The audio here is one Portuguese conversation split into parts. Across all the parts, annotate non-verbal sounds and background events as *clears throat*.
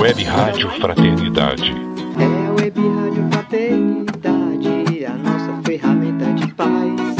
Web Rádio Fraternidade. É a Web Rádio Fraternidade, a nossa ferramenta de paz.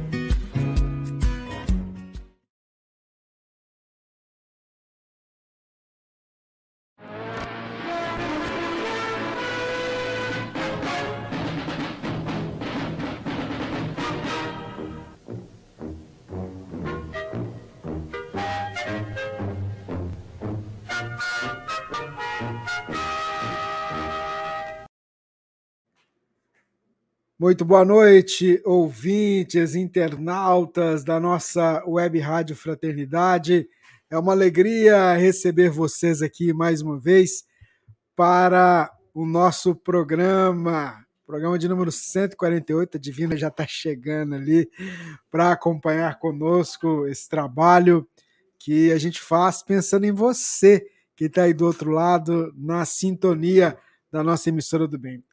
Muito boa noite, ouvintes, internautas da nossa web rádio Fraternidade. É uma alegria receber vocês aqui mais uma vez para o nosso programa, programa de número 148. A Divina já está chegando ali para acompanhar conosco esse trabalho que a gente faz pensando em você que está aí do outro lado, na sintonia da nossa emissora do bem.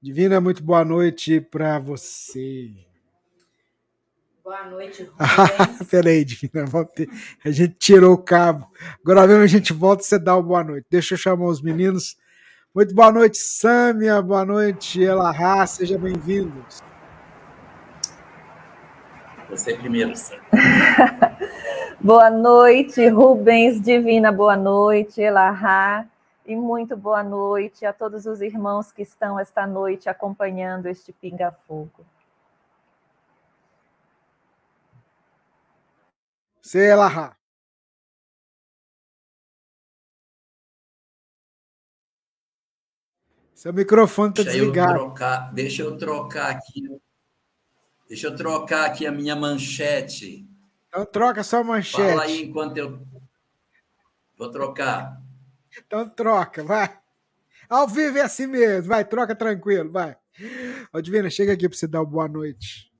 Divina, muito boa noite para você. Boa noite, *laughs* Rubens. Peraí, Divina, volta- a gente tirou o cabo. Agora mesmo a gente volta e você dá uma boa noite. Deixa eu chamar os meninos. Muito boa noite, Sâmia. Boa noite, Elahá. Sejam bem-vindos. Você primeiro, Sam. *laughs* boa noite, Rubens Divina, boa noite, Elahá. E muito boa noite a todos os irmãos que estão esta noite acompanhando este Pinga Fogo. Elahá. Seu microfone está Deixa eu desligado. trocar, deixa eu trocar aqui. Deixa eu trocar aqui a minha manchete. Então troca sua Fala aí manchete. enquanto eu vou trocar. Então troca, vai. Ao vivo é assim mesmo. Vai, troca tranquilo, vai. Ô, Divina, chega aqui para você dar uma boa noite.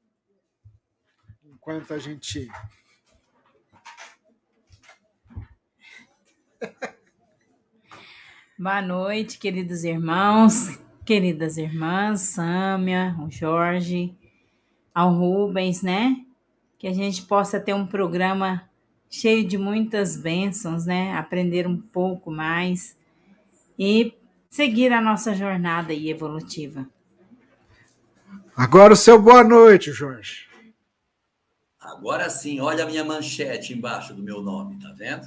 Enquanto a gente. *laughs* Boa noite, queridos irmãos, queridas irmãs, Sâmia, o Jorge, ao Rubens, né? Que a gente possa ter um programa cheio de muitas bênçãos, né? Aprender um pouco mais e seguir a nossa jornada aí evolutiva. Agora o seu boa noite, Jorge. Agora sim, olha a minha manchete embaixo do meu nome, tá vendo?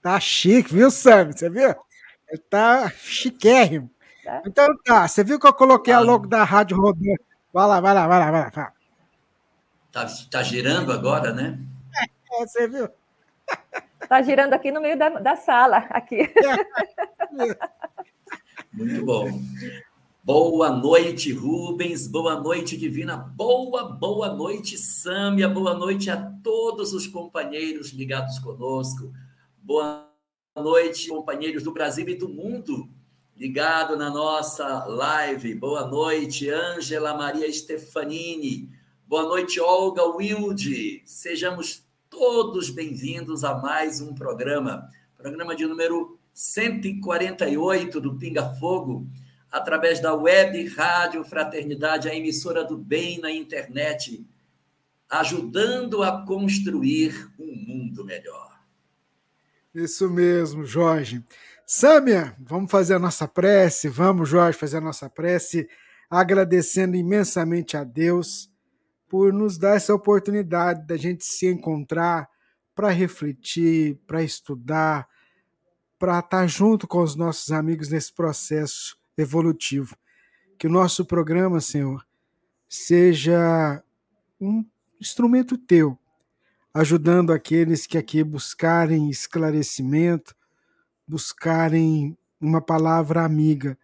Tá chique, viu, Sam? Você viu? Ele tá chiquérrimo. Tá. Então tá, você viu que eu coloquei a Ah. logo da rádio rodando. Vai lá, vai lá, vai lá, vai lá. Vai lá. Tá, tá girando agora, né? É, você viu? Está girando aqui no meio da, da sala, aqui. Muito bom. Boa noite, Rubens. Boa noite, Divina. Boa, boa noite, Sâmia. Boa noite a todos os companheiros ligados conosco. Boa noite, companheiros do Brasil e do mundo ligado na nossa live. Boa noite, Ângela Maria Stefanini. Boa noite, Olga Wilde. Sejamos todos bem-vindos a mais um programa. Programa de número 148 do Pinga Fogo, através da web Rádio Fraternidade, a emissora do bem na internet, ajudando a construir um mundo melhor. Isso mesmo, Jorge. Sâmia, vamos fazer a nossa prece. Vamos, Jorge, fazer a nossa prece, agradecendo imensamente a Deus por nos dar essa oportunidade da gente se encontrar para refletir, para estudar, para estar junto com os nossos amigos nesse processo evolutivo. Que o nosso programa, Senhor, seja um instrumento teu, ajudando aqueles que aqui buscarem esclarecimento, buscarem uma palavra amiga,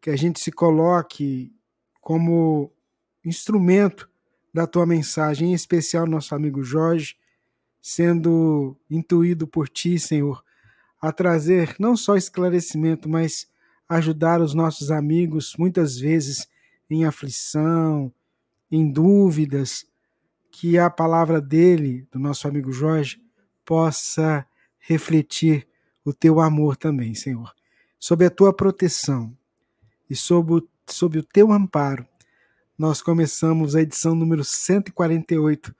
que a gente se coloque como instrumento da tua mensagem, em especial nosso amigo Jorge, sendo intuído por ti, Senhor, a trazer não só esclarecimento, mas ajudar os nossos amigos, muitas vezes em aflição, em dúvidas, que a palavra dele, do nosso amigo Jorge, possa refletir o teu amor também, Senhor, sob a tua proteção e sob o, sob o teu amparo. Nós começamos a edição número 148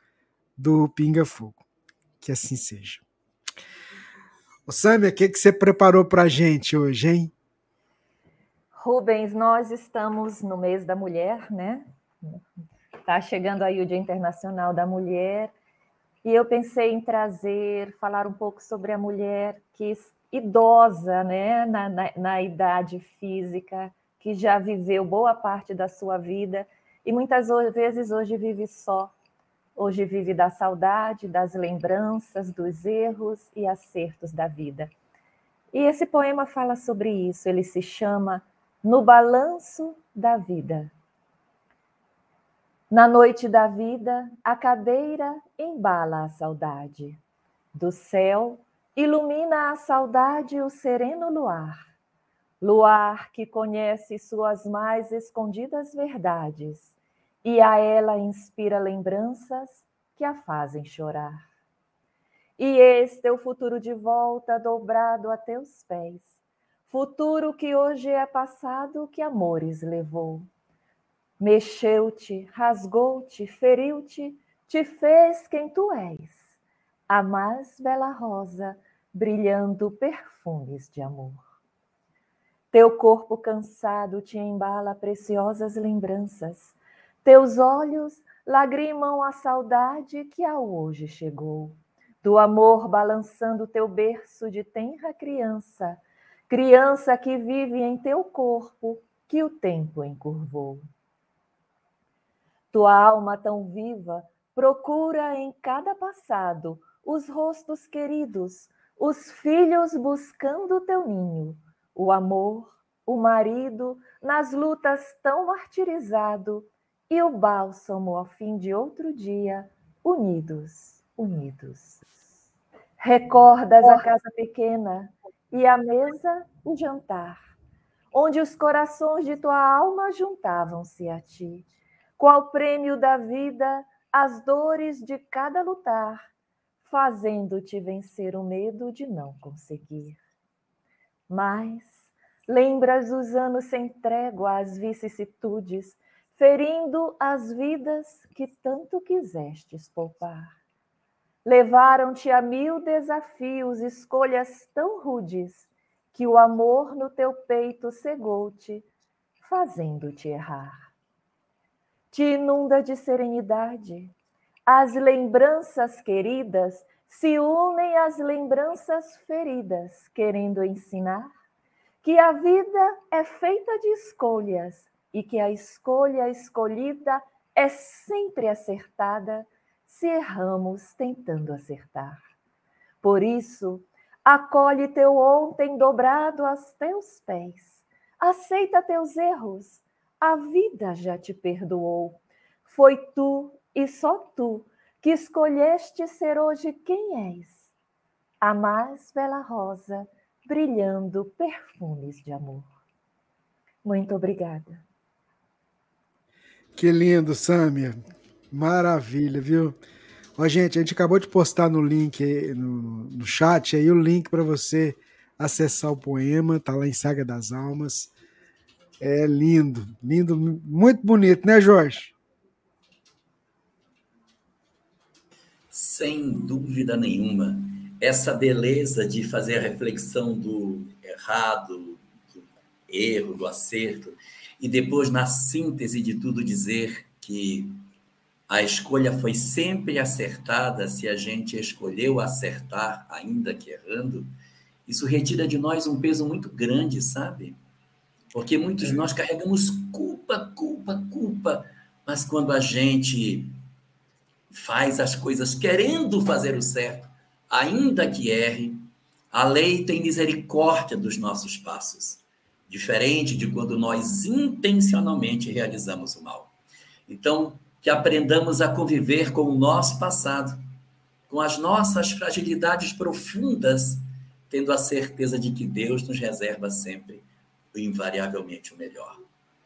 do Pinga Fogo. Que assim seja. Ô Samia, o que, que você preparou para a gente hoje, hein? Rubens, nós estamos no mês da mulher, né? Está chegando aí o Dia Internacional da Mulher, e eu pensei em trazer, falar um pouco sobre a mulher que idosa, né, na, na, na idade física, que já viveu boa parte da sua vida e muitas vezes hoje vive só. Hoje vive da saudade, das lembranças, dos erros e acertos da vida. E esse poema fala sobre isso. Ele se chama No Balanço da Vida. Na noite da vida, a cadeira embala a saudade. Do céu, ilumina a saudade o sereno luar. Luar que conhece suas mais escondidas verdades e a ela inspira lembranças que a fazem chorar. E este é o futuro de volta dobrado a teus pés, futuro que hoje é passado que amores levou Mexeu-te, rasgou-te, feriu-te, te fez quem tu és, a mais bela rosa, brilhando perfumes de amor. Teu corpo cansado te embala preciosas lembranças, teus olhos lagrimam a saudade que a hoje chegou, do amor balançando teu berço de tenra criança, criança que vive em teu corpo que o tempo encurvou. Tua alma tão viva procura em cada passado os rostos queridos, os filhos buscando teu ninho, o amor, o marido nas lutas tão martirizado e o bálsamo ao fim de outro dia, unidos, unidos. Recordas a casa pequena e a mesa, o jantar, onde os corações de tua alma juntavam-se a ti qual prêmio da vida as dores de cada lutar, fazendo-te vencer o medo de não conseguir. Mas lembras os anos sem trégua às vicissitudes, ferindo as vidas que tanto quisestes poupar. Levaram-te a mil desafios, escolhas tão rudes, que o amor no teu peito cegou-te, fazendo-te errar te inunda de serenidade. As lembranças queridas se unem às lembranças feridas, querendo ensinar que a vida é feita de escolhas e que a escolha escolhida é sempre acertada se erramos tentando acertar. Por isso, acolhe teu ontem dobrado aos teus pés, aceita teus erros a vida já te perdoou. Foi tu e só tu que escolheste ser hoje quem és. A mais bela rosa, brilhando perfumes de amor. Muito obrigada. Que lindo, Sâmia. Maravilha, viu? Ó, gente, a gente acabou de postar no link, no, no chat, aí o link para você acessar o poema, tá lá em Saga das Almas. É lindo, lindo, muito bonito, né, Jorge? Sem dúvida nenhuma. Essa beleza de fazer a reflexão do errado, do erro, do acerto, e depois, na síntese de tudo, dizer que a escolha foi sempre acertada se a gente escolheu acertar, ainda que errando, isso retira de nós um peso muito grande, sabe? Porque muitos de nós carregamos culpa, culpa, culpa Mas quando a gente faz as coisas querendo fazer o certo, ainda que erre, a lei tem misericórdia dos nossos passos, diferente de quando nós intencionalmente realizamos o mal. Então, que aprendamos a conviver com o nosso passado, com as nossas fragilidades profundas, tendo a certeza de que Deus nos reserva sempre, invariavelmente, o melhor.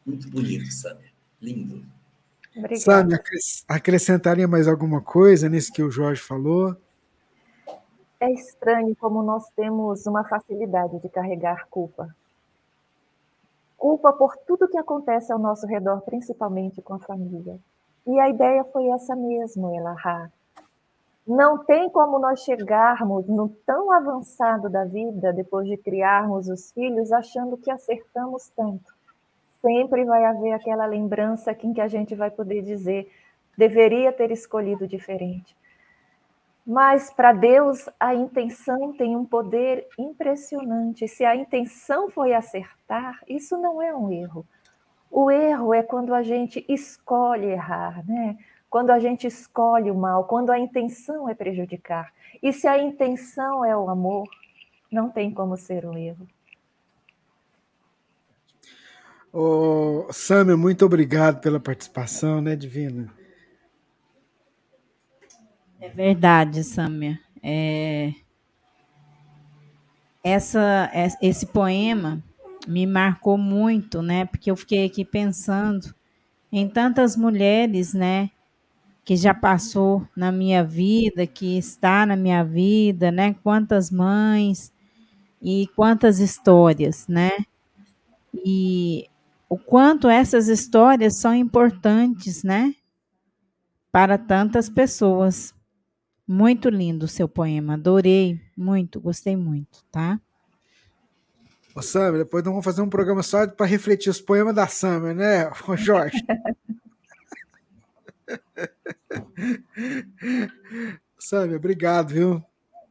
Muito bonito, Samir. Lindo. Obrigada. Samir, acrescentaria mais alguma coisa nisso que o Jorge falou? É estranho como nós temos uma facilidade de carregar culpa. Culpa por tudo que acontece ao nosso redor, principalmente com a família. E a ideia foi essa mesmo, Elahá. Não tem como nós chegarmos no tão avançado da vida, depois de criarmos os filhos, achando que acertamos tanto. Sempre vai haver aquela lembrança em que a gente vai poder dizer: deveria ter escolhido diferente. Mas para Deus a intenção tem um poder impressionante. Se a intenção foi acertar, isso não é um erro. O erro é quando a gente escolhe errar, né? Quando a gente escolhe o mal, quando a intenção é prejudicar. E se a intenção é o amor, não tem como ser um erro. Ô, Samia, muito obrigado pela participação, né, Divina? É verdade, Samia. É... Essa, é, esse poema me marcou muito, né? Porque eu fiquei aqui pensando em tantas mulheres, né? Que já passou na minha vida, que está na minha vida, né? Quantas mães e quantas histórias, né? E o quanto essas histórias são importantes, né? Para tantas pessoas. Muito lindo o seu poema, adorei muito, gostei muito, tá? Ô, Sam, depois nós vamos fazer um programa só para refletir os poemas da Sam, né, Ô, Jorge? *laughs* Sam, obrigado, viu?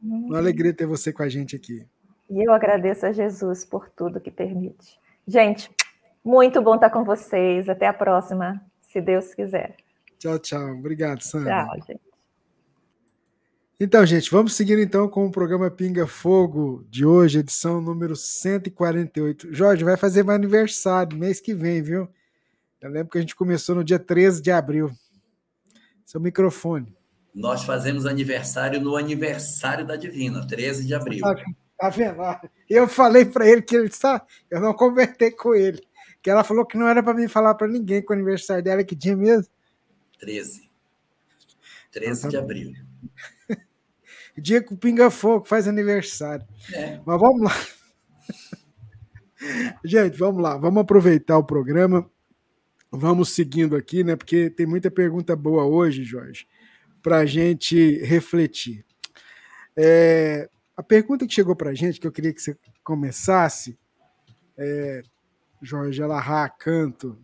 Uma alegria ter você com a gente aqui. E eu agradeço a Jesus por tudo que permite. Gente, muito bom estar com vocês. Até a próxima, se Deus quiser. Tchau, tchau. Obrigado, Sandra. Tchau, gente. Então, gente, vamos seguir então com o programa Pinga Fogo de hoje, edição número 148. Jorge, vai fazer meu aniversário mês que vem, viu? Eu lembro que a gente começou no dia 13 de abril. Seu microfone. Nós fazemos aniversário no aniversário da Divina, 13 de abril. Tá, tá vendo? Eu falei para ele que ele está. Eu não convertei com ele. Que ela falou que não era para mim falar para ninguém que o aniversário dela é que dia mesmo? 13. 13 então, tá de abril dia que o Pinga Fogo faz aniversário. É. Mas vamos lá. Gente, vamos lá, vamos aproveitar o programa. Vamos seguindo aqui, né? Porque tem muita pergunta boa hoje, Jorge, para a gente refletir. É, a pergunta que chegou para a gente, que eu queria que você começasse, é, Jorge Alahá, canto.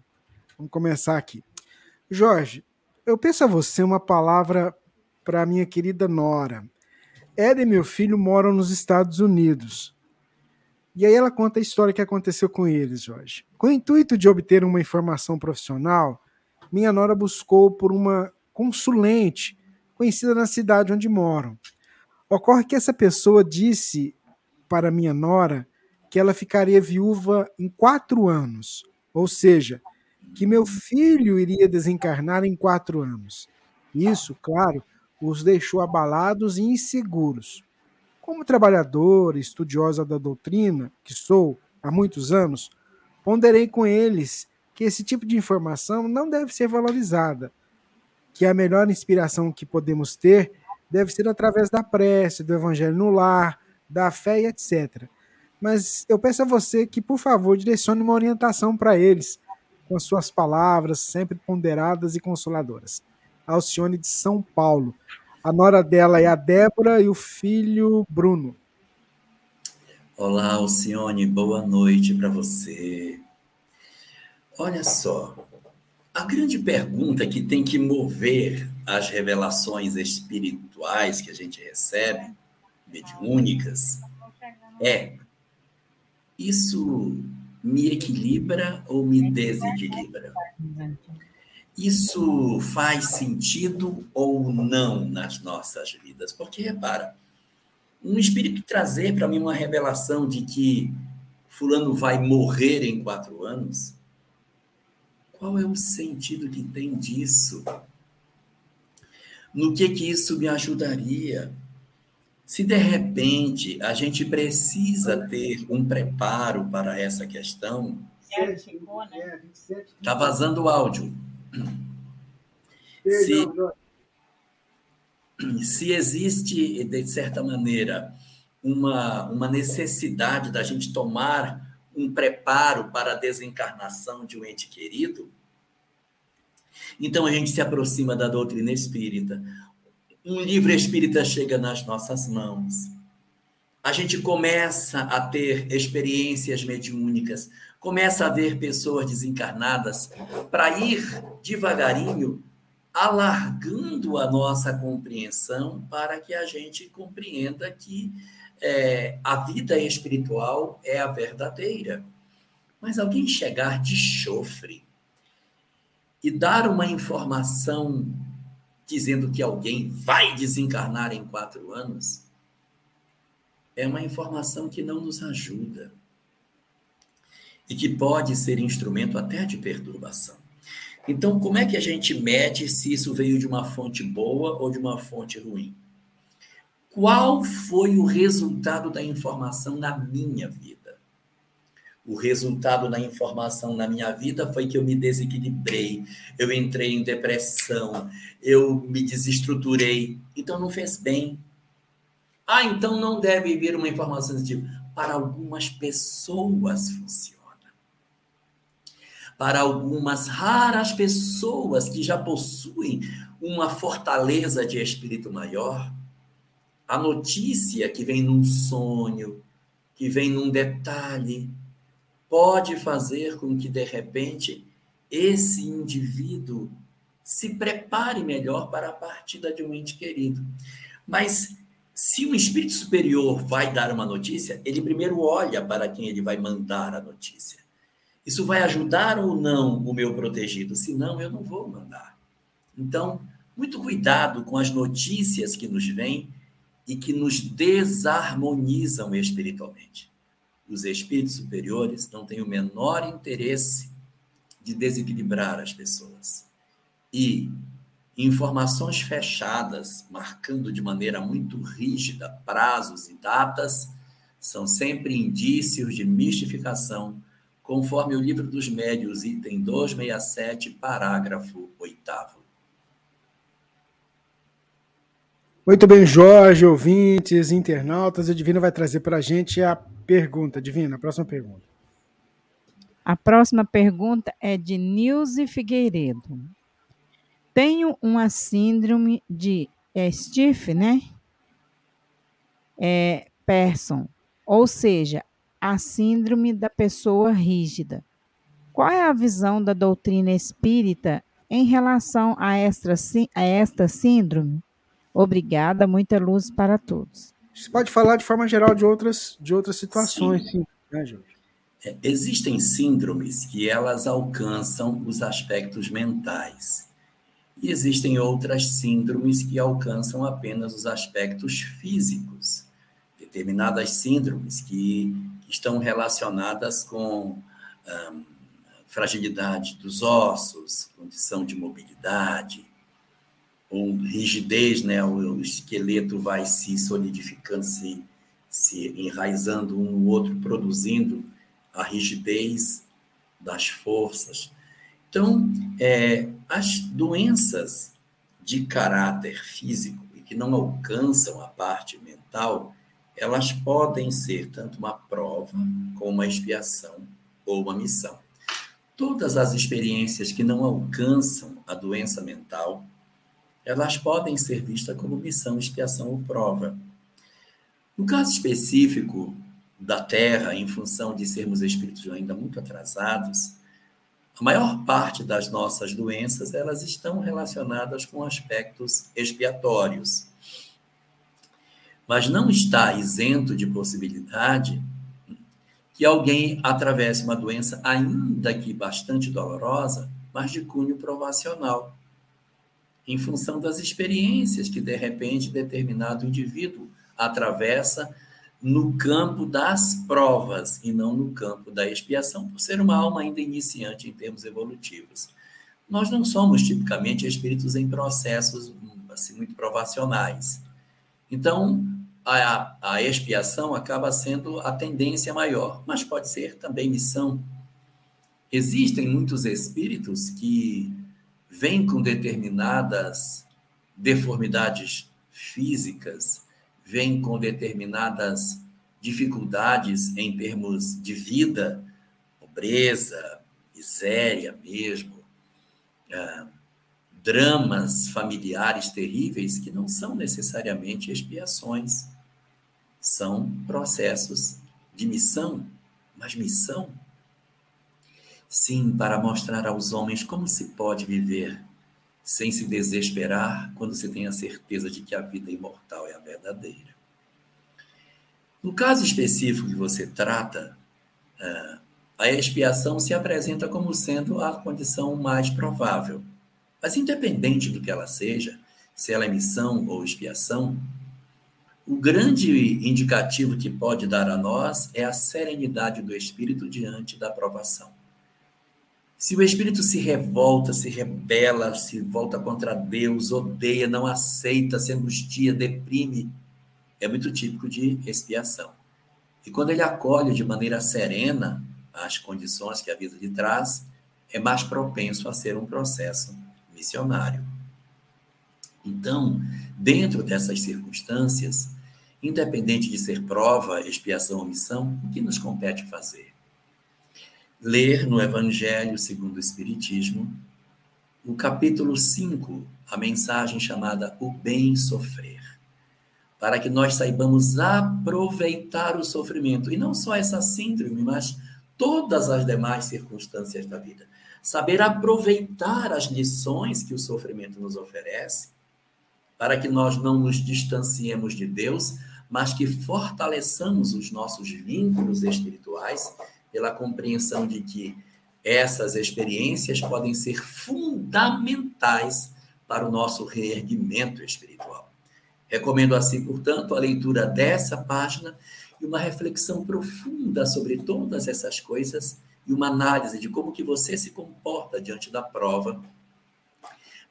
Vamos começar aqui. Jorge, eu peço a você uma palavra para a minha querida Nora. Eda e meu filho moram nos Estados Unidos. E aí ela conta a história que aconteceu com eles, Jorge. Com o intuito de obter uma informação profissional, minha nora buscou por uma consulente conhecida na cidade onde moram. Ocorre que essa pessoa disse para minha nora que ela ficaria viúva em quatro anos, ou seja, que meu filho iria desencarnar em quatro anos. Isso, claro, os deixou abalados e inseguros. Como trabalhadora estudiosa da doutrina, que sou há muitos anos, ponderei com eles que esse tipo de informação não deve ser valorizada, que a melhor inspiração que podemos ter deve ser através da prece, do evangelho no lar, da fé e etc. Mas eu peço a você que, por favor, direcione uma orientação para eles, com as suas palavras sempre ponderadas e consoladoras. Alcione de São Paulo. A nora dela é a Débora e o filho Bruno. Olá, Alcione, boa noite para você. Olha só, a grande pergunta que tem que mover as revelações espirituais que a gente recebe, mediúnicas, é: isso me equilibra ou me desequilibra? Isso faz sentido ou não nas nossas vidas? Porque, repara, um espírito trazer para mim uma revelação de que Fulano vai morrer em quatro anos, qual é o sentido que tem disso? No que que isso me ajudaria? Se de repente a gente precisa ter um preparo para essa questão, está vazando o áudio. Se, se existe, de certa maneira, uma, uma necessidade da gente tomar um preparo para a desencarnação de um ente querido, então a gente se aproxima da doutrina espírita. Um livro espírita chega nas nossas mãos. A gente começa a ter experiências mediúnicas, começa a ver pessoas desencarnadas para ir devagarinho alargando a nossa compreensão para que a gente compreenda que é, a vida espiritual é a verdadeira. Mas alguém chegar de chofre e dar uma informação dizendo que alguém vai desencarnar em quatro anos é uma informação que não nos ajuda e que pode ser instrumento até de perturbação. Então, como é que a gente mede se isso veio de uma fonte boa ou de uma fonte ruim? Qual foi o resultado da informação na minha vida? O resultado da informação na minha vida foi que eu me desequilibrei, eu entrei em depressão, eu me desestruturei. Então não fez bem. Ah, então não deve vir uma informação tipo. Para algumas pessoas funciona para algumas raras pessoas que já possuem uma fortaleza de espírito maior, a notícia que vem num sonho, que vem num detalhe, pode fazer com que, de repente, esse indivíduo se prepare melhor para a partida de um ente querido. Mas se um espírito superior vai dar uma notícia, ele primeiro olha para quem ele vai mandar a notícia. Isso vai ajudar ou não o meu protegido? Se não, eu não vou mandar. Então, muito cuidado com as notícias que nos vêm e que nos desarmonizam espiritualmente. Os espíritos superiores não têm o menor interesse de desequilibrar as pessoas. E informações fechadas, marcando de maneira muito rígida prazos e datas, são sempre indícios de mistificação conforme o Livro dos Médios, item 267, parágrafo 8. Muito bem, Jorge, ouvintes, internautas, a Divina vai trazer para a gente a pergunta. Divina, a próxima pergunta. A próxima pergunta é de Nilce Figueiredo. Tenho uma síndrome de é, Stiff, né? É, Person, ou seja, a síndrome da pessoa rígida. Qual é a visão da doutrina espírita em relação a esta, a esta síndrome? Obrigada, muita luz para todos. Você pode falar de forma geral de outras, de outras situações, sim, sim né, Jorge? É, existem síndromes que elas alcançam os aspectos mentais. E existem outras síndromes que alcançam apenas os aspectos físicos. Determinadas síndromes que estão relacionadas com um, fragilidade dos ossos, condição de mobilidade, ou rigidez, né? O esqueleto vai se solidificando, se, se enraizando um no outro, produzindo a rigidez das forças. Então, é, as doenças de caráter físico e que não alcançam a parte mental, elas podem ser tanto uma prova, como uma expiação ou uma missão. Todas as experiências que não alcançam a doença mental, elas podem ser vistas como missão, expiação ou prova. No caso específico da Terra, em função de sermos espíritos ainda muito atrasados, a maior parte das nossas doenças elas estão relacionadas com aspectos expiatórios mas não está isento de possibilidade que alguém atravesse uma doença, ainda que bastante dolorosa, mas de cunho provacional, em função das experiências que, de repente, determinado indivíduo atravessa no campo das provas e não no campo da expiação, por ser uma alma ainda iniciante em termos evolutivos. Nós não somos tipicamente espíritos em processos assim, muito provacionais. Então, a, a expiação acaba sendo a tendência maior, mas pode ser também missão. Existem muitos espíritos que vêm com determinadas deformidades físicas, vêm com determinadas dificuldades em termos de vida, pobreza, miséria mesmo, ah, dramas familiares terríveis que não são necessariamente expiações, são processos de missão, mas missão sim para mostrar aos homens como se pode viver sem se desesperar quando se tem a certeza de que a vida imortal é a verdadeira. No caso específico que você trata, é, a expiação se apresenta como sendo a condição mais provável. Mas, independente do que ela seja, se ela é missão ou expiação, o grande indicativo que pode dar a nós é a serenidade do espírito diante da provação. Se o espírito se revolta, se rebela, se volta contra Deus, odeia, não aceita, se angustia, deprime, é muito típico de expiação. E quando ele acolhe de maneira serena as condições que a vida lhe traz, é mais propenso a ser um processo missionário. Então, dentro dessas circunstâncias, independente de ser prova, expiação ou missão, o que nos compete fazer? ler no Evangelho segundo o Espiritismo, o capítulo 5, a mensagem chamada O Bem Sofrer, para que nós saibamos aproveitar o sofrimento, e não só essa síndrome, mas todas as demais circunstâncias da vida. Saber aproveitar as lições que o sofrimento nos oferece, para que nós não nos distanciemos de Deus, mas que fortaleçamos os nossos vínculos espirituais pela compreensão de que essas experiências podem ser fundamentais para o nosso reerguimento espiritual. Recomendo assim, portanto, a leitura dessa página e uma reflexão profunda sobre todas essas coisas e uma análise de como que você se comporta diante da prova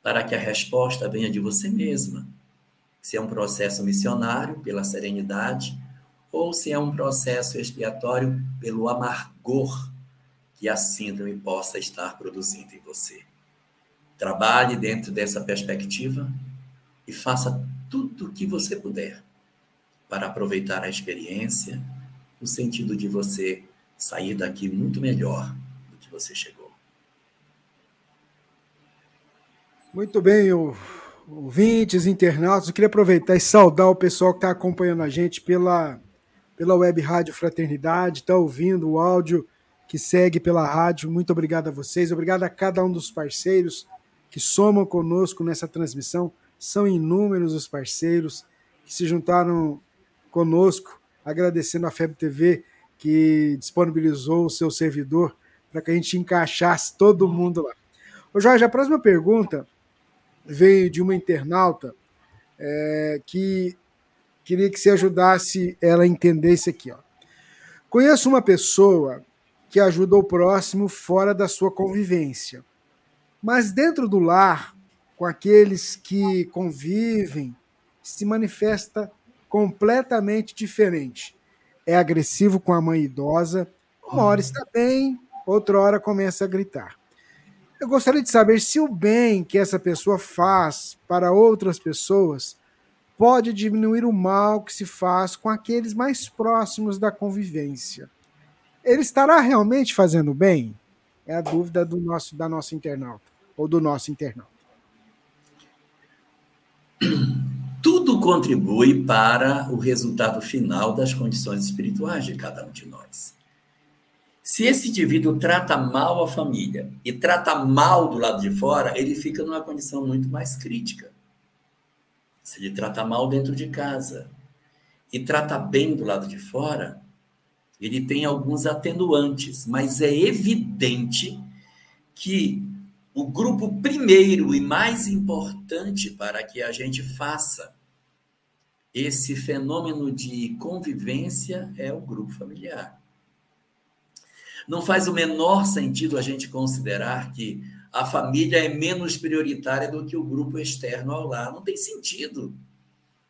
para que a resposta venha de você mesma. Se é um processo missionário pela serenidade, ou se é um processo expiatório pelo amargor que a síndrome possa estar produzindo em você. Trabalhe dentro dessa perspectiva e faça tudo o que você puder para aproveitar a experiência, no sentido de você sair daqui muito melhor do que você chegou. Muito bem, ouvintes, internautas, eu queria aproveitar e saudar o pessoal que está acompanhando a gente pela pela web Rádio Fraternidade, está ouvindo o áudio que segue pela rádio. Muito obrigado a vocês, obrigado a cada um dos parceiros que somam conosco nessa transmissão. São inúmeros os parceiros que se juntaram conosco, agradecendo a FEB TV que disponibilizou o seu servidor para que a gente encaixasse todo mundo lá. Ô Jorge, a próxima pergunta veio de uma internauta é, que Queria que você ajudasse ela a entender isso aqui. Ó. Conheço uma pessoa que ajuda o próximo fora da sua convivência, mas dentro do lar, com aqueles que convivem, se manifesta completamente diferente. É agressivo com a mãe idosa, uma hora está bem, outra hora começa a gritar. Eu gostaria de saber se o bem que essa pessoa faz para outras pessoas pode diminuir o mal que se faz com aqueles mais próximos da convivência. Ele estará realmente fazendo bem? É a dúvida do nosso, da nossa internauta, ou do nosso internauta. Tudo contribui para o resultado final das condições espirituais de cada um de nós. Se esse indivíduo trata mal a família e trata mal do lado de fora, ele fica numa condição muito mais crítica. Se ele trata mal dentro de casa e trata bem do lado de fora, ele tem alguns atenuantes, mas é evidente que o grupo primeiro e mais importante para que a gente faça esse fenômeno de convivência é o grupo familiar. Não faz o menor sentido a gente considerar que a família é menos prioritária do que o grupo externo ao lar. Não tem sentido.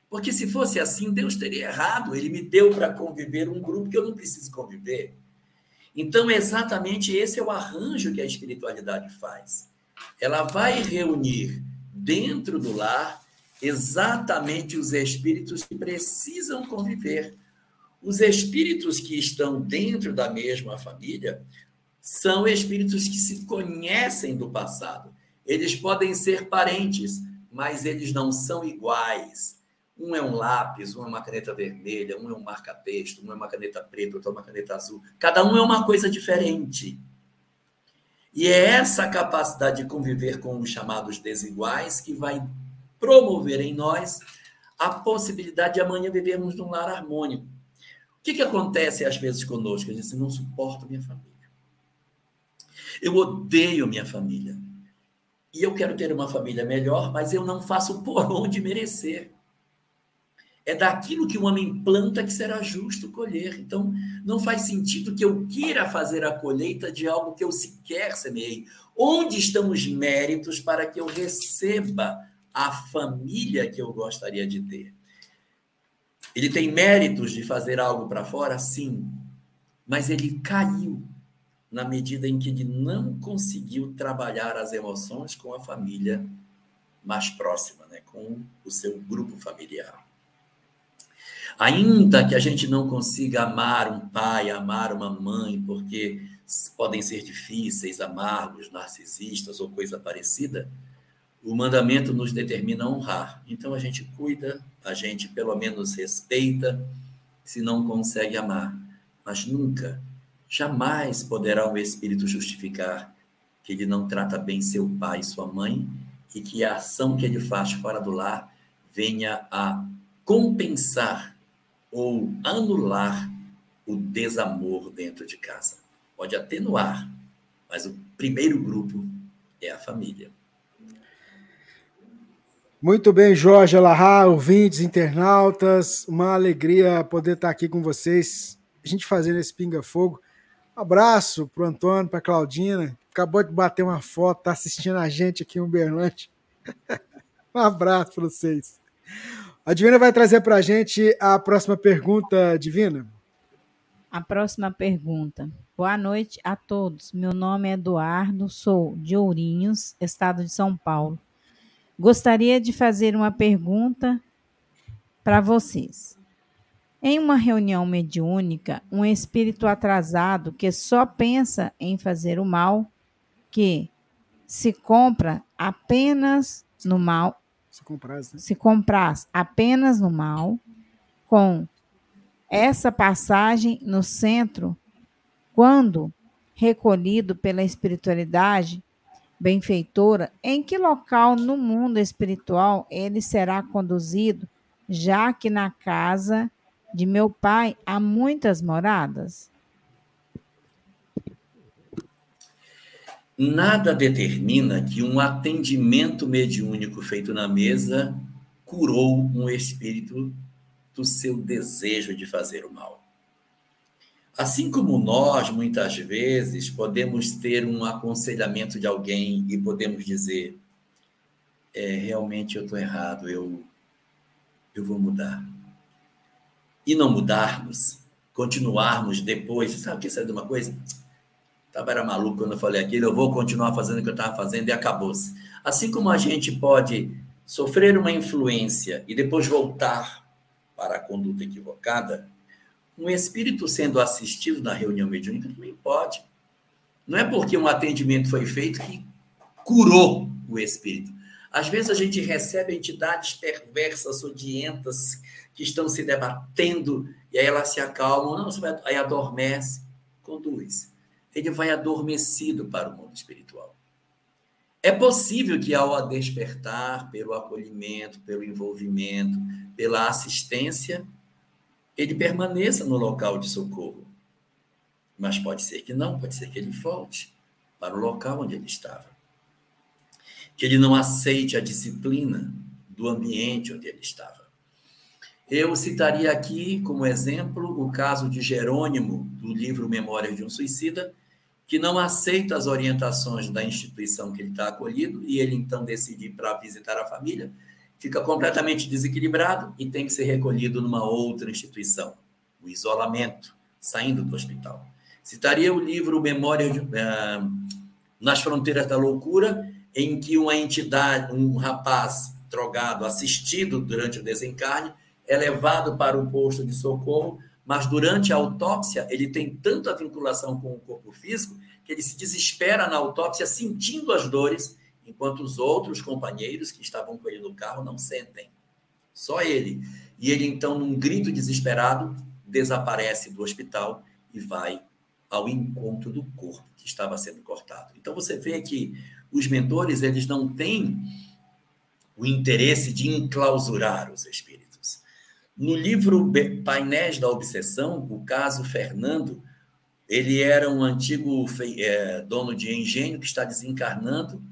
Porque se fosse assim, Deus teria errado. Ele me deu para conviver um grupo que eu não preciso conviver. Então, exatamente esse é o arranjo que a espiritualidade faz. Ela vai reunir dentro do lar exatamente os espíritos que precisam conviver. Os espíritos que estão dentro da mesma família são espíritos que se conhecem do passado. Eles podem ser parentes, mas eles não são iguais. Um é um lápis, um é uma caneta vermelha, um é um marca-texto, um é uma caneta preta, outro é uma caneta azul. Cada um é uma coisa diferente. E é essa capacidade de conviver com os chamados desiguais que vai promover em nós a possibilidade de amanhã vivermos num lar harmônico. O que, que acontece às vezes conosco? A gente não suporta minha família. Eu odeio minha família. E eu quero ter uma família melhor, mas eu não faço por onde merecer. É daquilo que o homem planta que será justo colher. Então, não faz sentido que eu queira fazer a colheita de algo que eu sequer semeei. Onde estão os méritos para que eu receba a família que eu gostaria de ter? Ele tem méritos de fazer algo para fora? Sim. Mas ele caiu na medida em que ele não conseguiu trabalhar as emoções com a família mais próxima, né? com o seu grupo familiar. Ainda que a gente não consiga amar um pai, amar uma mãe, porque podem ser difíceis, amargos, narcisistas ou coisa parecida, o mandamento nos determina honrar. Então a gente cuida, a gente pelo menos respeita, se não consegue amar. Mas nunca, jamais poderá um espírito justificar que ele não trata bem seu pai e sua mãe e que a ação que ele faz fora do lar venha a compensar ou anular o desamor dentro de casa. Pode atenuar, mas o primeiro grupo é a família. Muito bem, Jorge Alahá, ouvintes, internautas, uma alegria poder estar aqui com vocês, a gente fazendo esse pinga-fogo. Um abraço para o Antônio, para a Claudina, acabou de bater uma foto, está assistindo a gente aqui em Uberlândia. *laughs* um abraço para vocês. A Divina vai trazer para a gente a próxima pergunta, Divina. A próxima pergunta. Boa noite a todos. Meu nome é Eduardo, sou de Ourinhos, estado de São Paulo. Gostaria de fazer uma pergunta para vocês. Em uma reunião mediúnica, um espírito atrasado que só pensa em fazer o mal, que se compra apenas no mal, se compraz, né? se compraz apenas no mal, com essa passagem no centro, quando recolhido pela espiritualidade benfeitora, em que local no mundo espiritual ele será conduzido, já que na casa de meu pai há muitas moradas? Nada determina que um atendimento mediúnico feito na mesa curou um espírito do seu desejo de fazer o mal. Assim como nós, muitas vezes, podemos ter um aconselhamento de alguém e podemos dizer: é, realmente eu estou errado, eu, eu vou mudar. E não mudarmos, continuarmos depois, sabe o que é de uma coisa? Estava era maluco quando eu falei aquilo, eu vou continuar fazendo o que eu estava fazendo e acabou-se. Assim como a gente pode sofrer uma influência e depois voltar para a conduta equivocada, um espírito sendo assistido na reunião mediúnica também pode. Não é porque um atendimento foi feito que curou o espírito. Às vezes a gente recebe entidades perversas, odientas, que estão se debatendo, e aí elas se acalmam, não, vai, aí adormece, conduz ele vai adormecido para o mundo espiritual. É possível que ao despertar, pelo acolhimento, pelo envolvimento, pela assistência, ele permaneça no local de socorro. Mas pode ser que não, pode ser que ele volte para o local onde ele estava. que ele não aceite a disciplina do ambiente onde ele estava. Eu citaria aqui como exemplo o caso de Jerônimo, do livro Memórias de um Suicida, que não aceita as orientações da instituição que ele está acolhido e ele então decide ir para visitar a família, fica completamente desequilibrado e tem que ser recolhido numa outra instituição, o isolamento, saindo do hospital. Citaria o livro Memórias de, uh, nas Fronteiras da Loucura, em que uma entidade, um rapaz drogado, assistido durante o desencarne, é levado para um posto de socorro, mas durante a autópsia ele tem tanta vinculação com o corpo físico que ele se desespera na autópsia sentindo as dores, enquanto os outros companheiros que estavam com ele no carro não sentem. Só ele. E ele então, num grito desesperado, desaparece do hospital e vai ao encontro do corpo que estava sendo cortado. Então você vê que os mentores eles não têm o interesse de enclausurar os espíritos. No livro Painéis da Obsessão, o caso Fernando, ele era um antigo é, dono de engenho que está desencarnando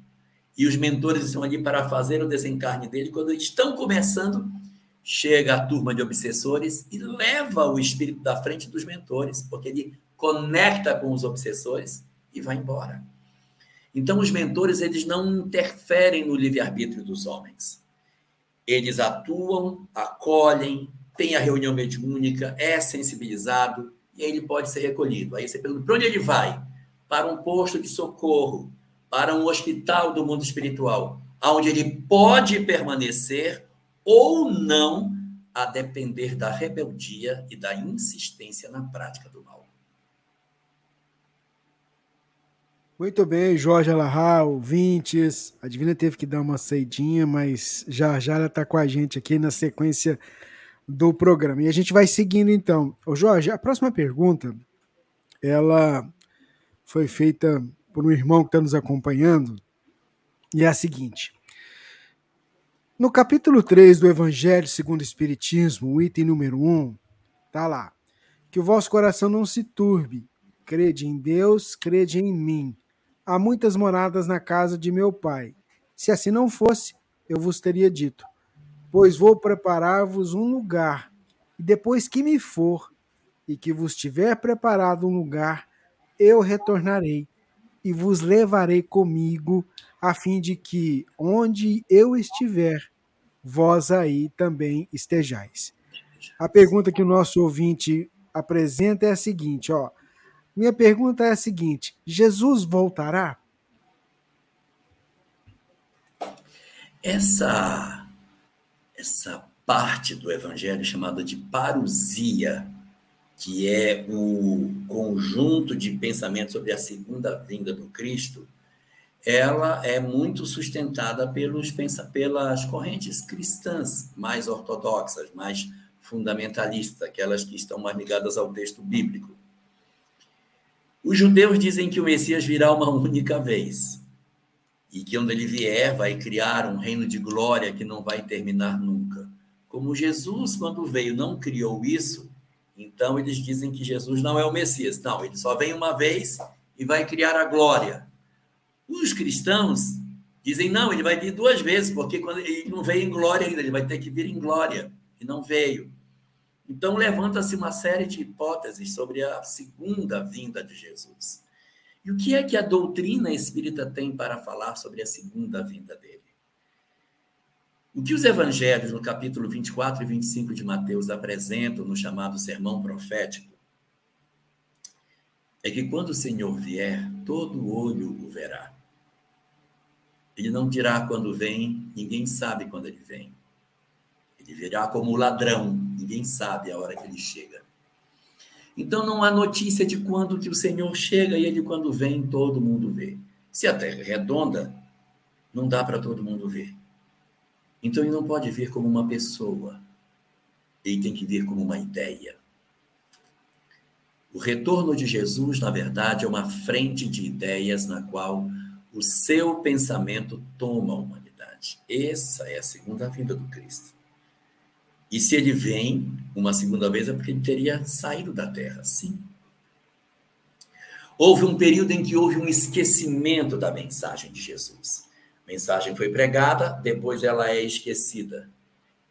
e os mentores estão ali para fazer o desencarne dele. Quando estão começando, chega a turma de obsessores e leva o espírito da frente dos mentores, porque ele conecta com os obsessores e vai embora. Então, os mentores, eles não interferem no livre-arbítrio dos homens. Eles atuam, acolhem, têm a reunião mediúnica, é sensibilizado, e ele pode ser recolhido. Aí você pergunta, para onde ele vai? Para um posto de socorro, para um hospital do mundo espiritual, onde ele pode permanecer ou não, a depender da rebeldia e da insistência na prática do mal. Muito bem, Jorge Alahá, ouvintes. A Divina teve que dar uma saidinha, mas já já ela está com a gente aqui na sequência do programa. E a gente vai seguindo então. Ô Jorge, a próxima pergunta, ela foi feita por um irmão que está nos acompanhando, e é a seguinte. No capítulo 3 do Evangelho segundo o Espiritismo, o item número 1, tá lá. Que o vosso coração não se turbe. Crede em Deus, crede em mim há muitas moradas na casa de meu pai. Se assim não fosse, eu vos teria dito: Pois vou preparar-vos um lugar, e depois que me for, e que vos tiver preparado um lugar, eu retornarei e vos levarei comigo, a fim de que, onde eu estiver, vós aí também estejais. A pergunta que o nosso ouvinte apresenta é a seguinte, ó. Minha pergunta é a seguinte: Jesus voltará? Essa essa parte do evangelho chamada de parousia, que é o conjunto de pensamentos sobre a segunda vinda do Cristo, ela é muito sustentada pelos, pelas correntes cristãs mais ortodoxas, mais fundamentalistas, aquelas que estão mais ligadas ao texto bíblico. Os judeus dizem que o Messias virá uma única vez e que quando ele vier vai criar um reino de glória que não vai terminar nunca. Como Jesus, quando veio, não criou isso, então eles dizem que Jesus não é o Messias. Não, ele só vem uma vez e vai criar a glória. Os cristãos dizem, não, ele vai vir duas vezes, porque quando ele não veio em glória ainda, ele vai ter que vir em glória, e não veio. Então, levanta-se uma série de hipóteses sobre a segunda vinda de Jesus. E o que é que a doutrina espírita tem para falar sobre a segunda vinda dele? O que os evangelhos, no capítulo 24 e 25 de Mateus, apresentam no chamado sermão profético, é que quando o Senhor vier, todo olho o verá. Ele não dirá quando vem, ninguém sabe quando ele vem. Ele virá como ladrão, ninguém sabe a hora que ele chega. Então não há notícia de quando que o Senhor chega e ele quando vem todo mundo vê. Se a terra é redonda, não dá para todo mundo ver. Então ele não pode vir como uma pessoa. Ele tem que vir como uma ideia. O retorno de Jesus, na verdade, é uma frente de ideias na qual o seu pensamento toma a humanidade. Essa é a segunda vinda do Cristo. E se ele vem uma segunda vez é porque ele teria saído da terra, sim. Houve um período em que houve um esquecimento da mensagem de Jesus. A mensagem foi pregada, depois ela é esquecida.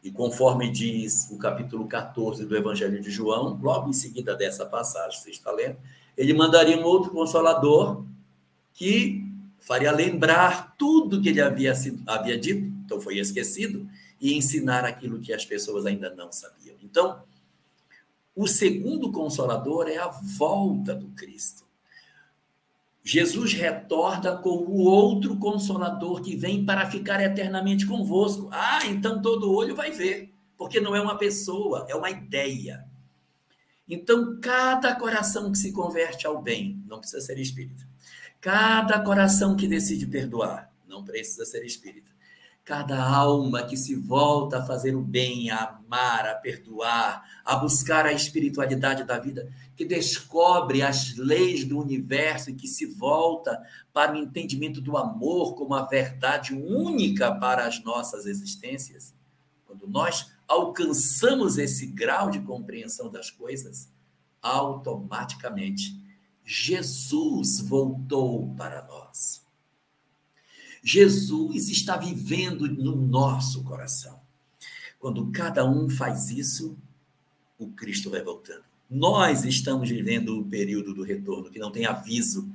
E conforme diz o capítulo 14 do Evangelho de João, logo em seguida dessa passagem, você está lendo, ele mandaria um outro consolador que faria lembrar tudo que ele havia, havia dito, então foi esquecido, e ensinar aquilo que as pessoas ainda não sabiam. Então, o segundo consolador é a volta do Cristo. Jesus retorna com o outro consolador que vem para ficar eternamente convosco. Ah, então todo olho vai ver, porque não é uma pessoa, é uma ideia. Então, cada coração que se converte ao bem, não precisa ser espírita. Cada coração que decide perdoar, não precisa ser espírita. Cada alma que se volta a fazer o bem, a amar, a perdoar, a buscar a espiritualidade da vida, que descobre as leis do universo e que se volta para o entendimento do amor como a verdade única para as nossas existências. Quando nós alcançamos esse grau de compreensão das coisas, automaticamente Jesus voltou para nós. Jesus está vivendo no nosso coração. Quando cada um faz isso, o Cristo vai voltando. Nós estamos vivendo o período do retorno, que não tem aviso.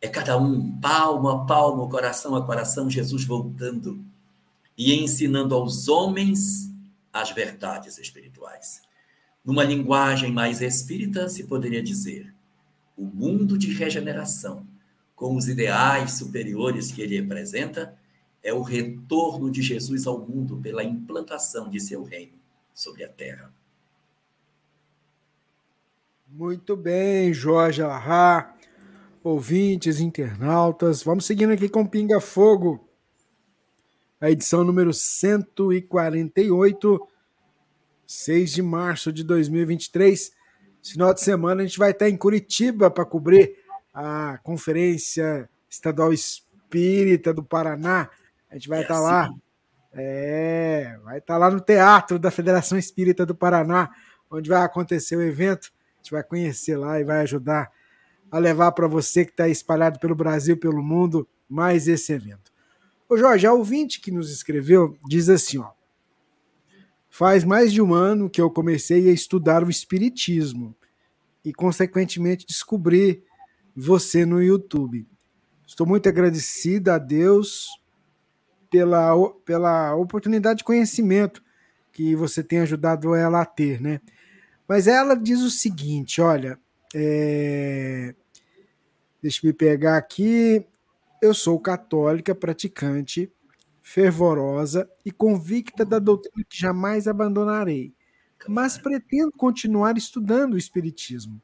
É cada um, palmo a palmo, coração a coração, Jesus voltando e ensinando aos homens as verdades espirituais. Numa linguagem mais espírita, se poderia dizer: o mundo de regeneração com os ideais superiores que ele representa, é o retorno de Jesus ao mundo pela implantação de seu reino sobre a terra. Muito bem, Jorge Alahá, ouvintes, internautas. Vamos seguindo aqui com Pinga Fogo, a edição número 148, 6 de março de 2023. Esse final de semana a gente vai estar em Curitiba para cobrir a Conferência Estadual Espírita do Paraná. A gente vai estar é tá lá. É, vai estar tá lá no Teatro da Federação Espírita do Paraná, onde vai acontecer o evento. A gente vai conhecer lá e vai ajudar a levar para você que está espalhado pelo Brasil, pelo mundo, mais esse evento. Ô Jorge, a ouvinte que nos escreveu diz assim, ó. Faz mais de um ano que eu comecei a estudar o Espiritismo e, consequentemente, descobri você no YouTube. Estou muito agradecida a Deus pela, pela oportunidade de conhecimento que você tem ajudado ela a ter, né? Mas ela diz o seguinte: olha, é... deixa eu pegar aqui. Eu sou católica, praticante, fervorosa e convicta da doutrina que jamais abandonarei, mas pretendo continuar estudando o Espiritismo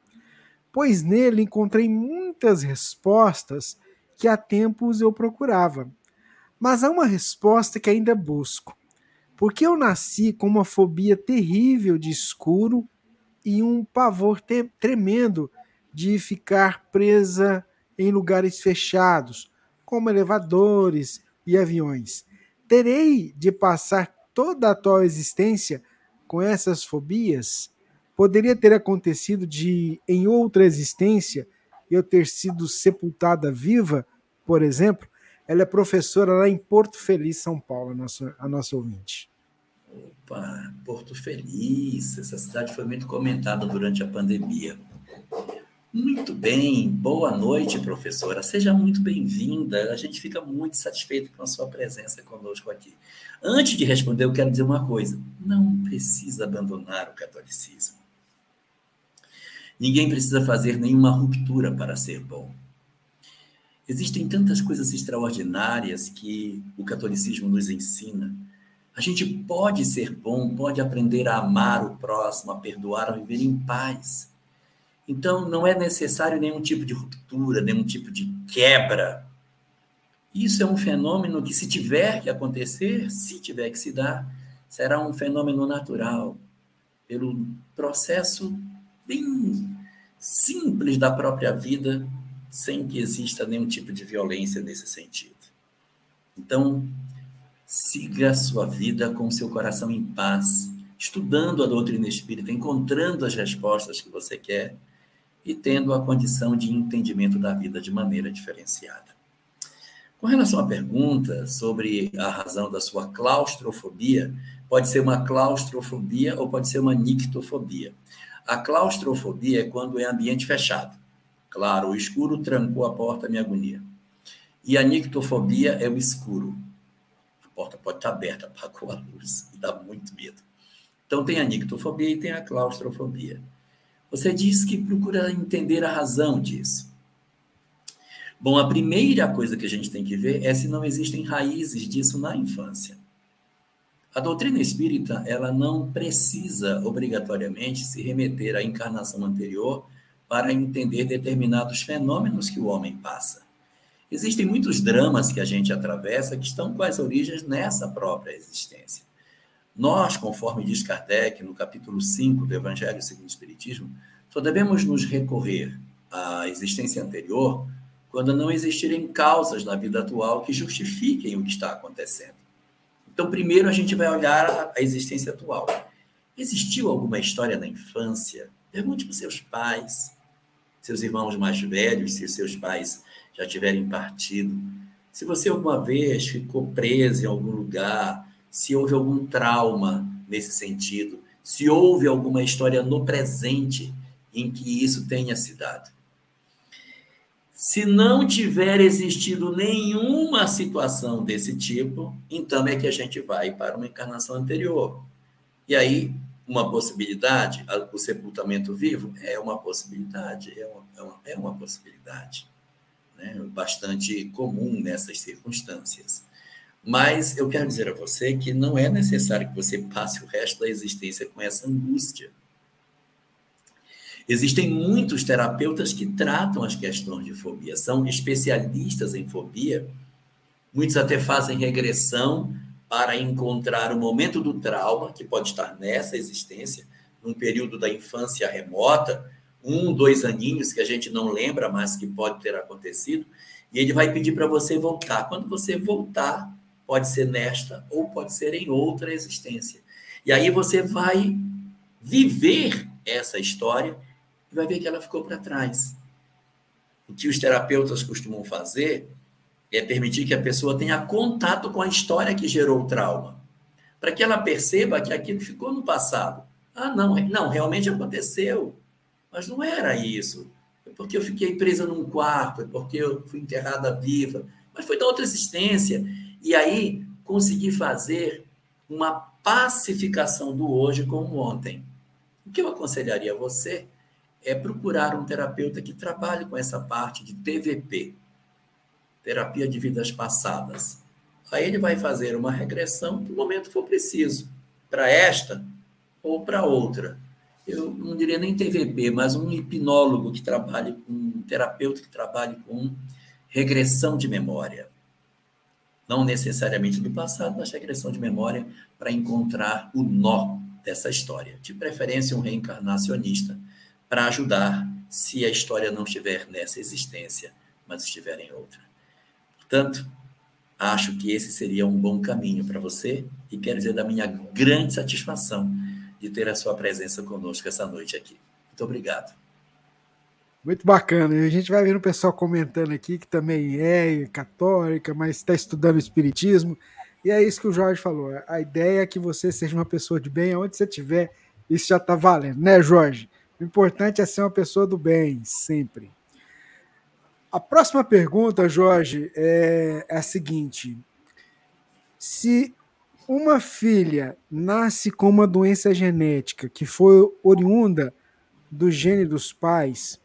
pois nele encontrei muitas respostas que há tempos eu procurava. Mas há uma resposta que ainda busco. Porque eu nasci com uma fobia terrível de escuro e um pavor tremendo de ficar presa em lugares fechados, como elevadores e aviões. Terei de passar toda a atual existência com essas fobias? Poderia ter acontecido de, em outra existência, eu ter sido sepultada viva, por exemplo. Ela é professora lá em Porto Feliz, São Paulo, a nossa, a nossa ouvinte. Opa, Porto Feliz, essa cidade foi muito comentada durante a pandemia. Muito bem, boa noite, professora. Seja muito bem-vinda. A gente fica muito satisfeito com a sua presença conosco aqui. Antes de responder, eu quero dizer uma coisa: não precisa abandonar o catolicismo. Ninguém precisa fazer nenhuma ruptura para ser bom. Existem tantas coisas extraordinárias que o catolicismo nos ensina. A gente pode ser bom, pode aprender a amar o próximo, a perdoar, a viver em paz. Então, não é necessário nenhum tipo de ruptura, nenhum tipo de quebra. Isso é um fenômeno que, se tiver que acontecer, se tiver que se dar, será um fenômeno natural, pelo processo bem simples da própria vida, sem que exista nenhum tipo de violência nesse sentido. Então, siga a sua vida com seu coração em paz, estudando a doutrina espírita, encontrando as respostas que você quer e tendo a condição de entendimento da vida de maneira diferenciada. Com relação à pergunta sobre a razão da sua claustrofobia, pode ser uma claustrofobia ou pode ser uma nictofobia. A claustrofobia é quando é ambiente fechado. Claro, o escuro trancou a porta, minha agonia. E a nictofobia é o escuro. A porta pode estar aberta, apagou a luz e dá muito medo. Então tem a nictofobia e tem a claustrofobia. Você diz que procura entender a razão disso. Bom, a primeira coisa que a gente tem que ver é se não existem raízes disso na infância. A doutrina espírita, ela não precisa obrigatoriamente se remeter à encarnação anterior para entender determinados fenômenos que o homem passa. Existem muitos dramas que a gente atravessa que estão com as origens nessa própria existência. Nós, conforme diz Kardec no capítulo 5 do Evangelho segundo o Espiritismo, só devemos nos recorrer à existência anterior quando não existirem causas na vida atual que justifiquem o que está acontecendo. Então, primeiro a gente vai olhar a existência atual. Existiu alguma história na infância? Pergunte para seus pais, seus irmãos mais velhos, se seus pais já tiverem partido. Se você alguma vez ficou preso em algum lugar, se houve algum trauma nesse sentido, se houve alguma história no presente em que isso tenha se dado. Se não tiver existido nenhuma situação desse tipo, então é que a gente vai para uma encarnação anterior. E aí, uma possibilidade, o sepultamento vivo é uma possibilidade, é uma, é uma, é uma possibilidade. Né? Bastante comum nessas circunstâncias. Mas eu quero dizer a você que não é necessário que você passe o resto da existência com essa angústia. Existem muitos terapeutas que tratam as questões de fobia, são especialistas em fobia. Muitos até fazem regressão para encontrar o momento do trauma, que pode estar nessa existência, num período da infância remota, um, dois aninhos que a gente não lembra, mas que pode ter acontecido, e ele vai pedir para você voltar. Quando você voltar, pode ser nesta ou pode ser em outra existência. E aí você vai viver essa história vai ver que ela ficou para trás. O que os terapeutas costumam fazer é permitir que a pessoa tenha contato com a história que gerou o trauma, para que ela perceba que aquilo ficou no passado. Ah, não, não, realmente aconteceu, mas não era isso. Foi porque eu fiquei presa num quarto, foi porque eu fui enterrada viva, mas foi da outra existência. E aí conseguir fazer uma pacificação do hoje com o ontem. O que eu aconselharia a você é procurar um terapeuta que trabalhe com essa parte de TVP, terapia de vidas passadas. Aí ele vai fazer uma regressão no momento que for preciso, para esta ou para outra. Eu não diria nem TVP, mas um hipnólogo que trabalhe com um terapeuta que trabalhe com regressão de memória não necessariamente do passado, mas regressão de memória para encontrar o nó dessa história. De preferência, um reencarnacionista para ajudar se a história não estiver nessa existência, mas estiver em outra. Portanto, acho que esse seria um bom caminho para você e quero dizer da minha grande satisfação de ter a sua presença conosco essa noite aqui. Muito obrigado. Muito bacana. E a gente vai vendo o pessoal comentando aqui que também é católica, mas está estudando Espiritismo. E é isso que o Jorge falou. A ideia é que você seja uma pessoa de bem, onde você estiver, isso já está valendo, né, Jorge? O importante é ser uma pessoa do bem, sempre. A próxima pergunta, Jorge, é a seguinte: se uma filha nasce com uma doença genética que foi oriunda do gene dos pais,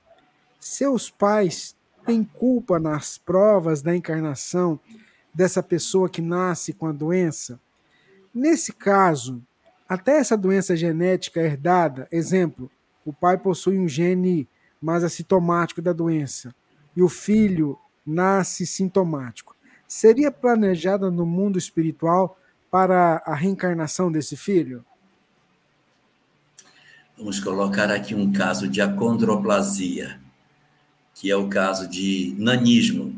seus pais têm culpa nas provas da encarnação dessa pessoa que nasce com a doença? Nesse caso, até essa doença genética herdada, exemplo, o pai possui um gene mais assintomático da doença e o filho nasce sintomático. Seria planejada no mundo espiritual para a reencarnação desse filho? Vamos colocar aqui um caso de acondroplasia que é o caso de nanismo.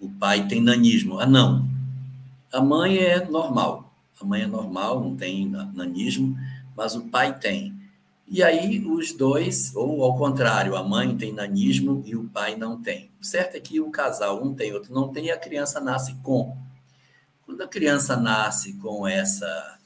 O pai tem nanismo. Ah, não. A mãe é normal. A mãe é normal, não tem nanismo, mas o pai tem. E aí os dois, ou ao contrário, a mãe tem nanismo e o pai não tem. O certo é que o casal, um tem, outro não tem, e a criança nasce com. Quando a criança nasce com essa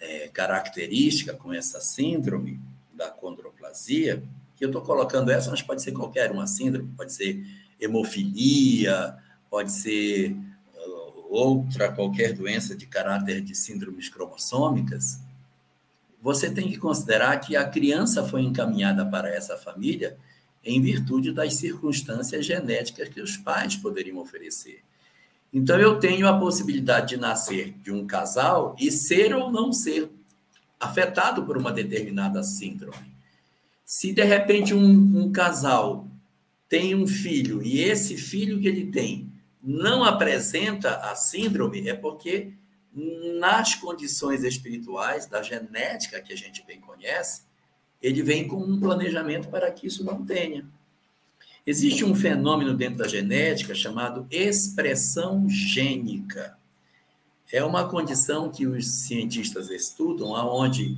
é, característica, com essa síndrome da condroplasia, que eu estou colocando essa, mas pode ser qualquer uma síndrome, pode ser hemofilia, pode ser uh, outra qualquer doença de caráter de síndromes cromossômicas, você tem que considerar que a criança foi encaminhada para essa família em virtude das circunstâncias genéticas que os pais poderiam oferecer. Então, eu tenho a possibilidade de nascer de um casal e ser ou não ser afetado por uma determinada síndrome. Se, de repente, um, um casal tem um filho e esse filho que ele tem não apresenta a síndrome, é porque nas condições espirituais, da genética que a gente bem conhece, ele vem com um planejamento para que isso não tenha. Existe um fenômeno dentro da genética chamado expressão gênica. É uma condição que os cientistas estudam, aonde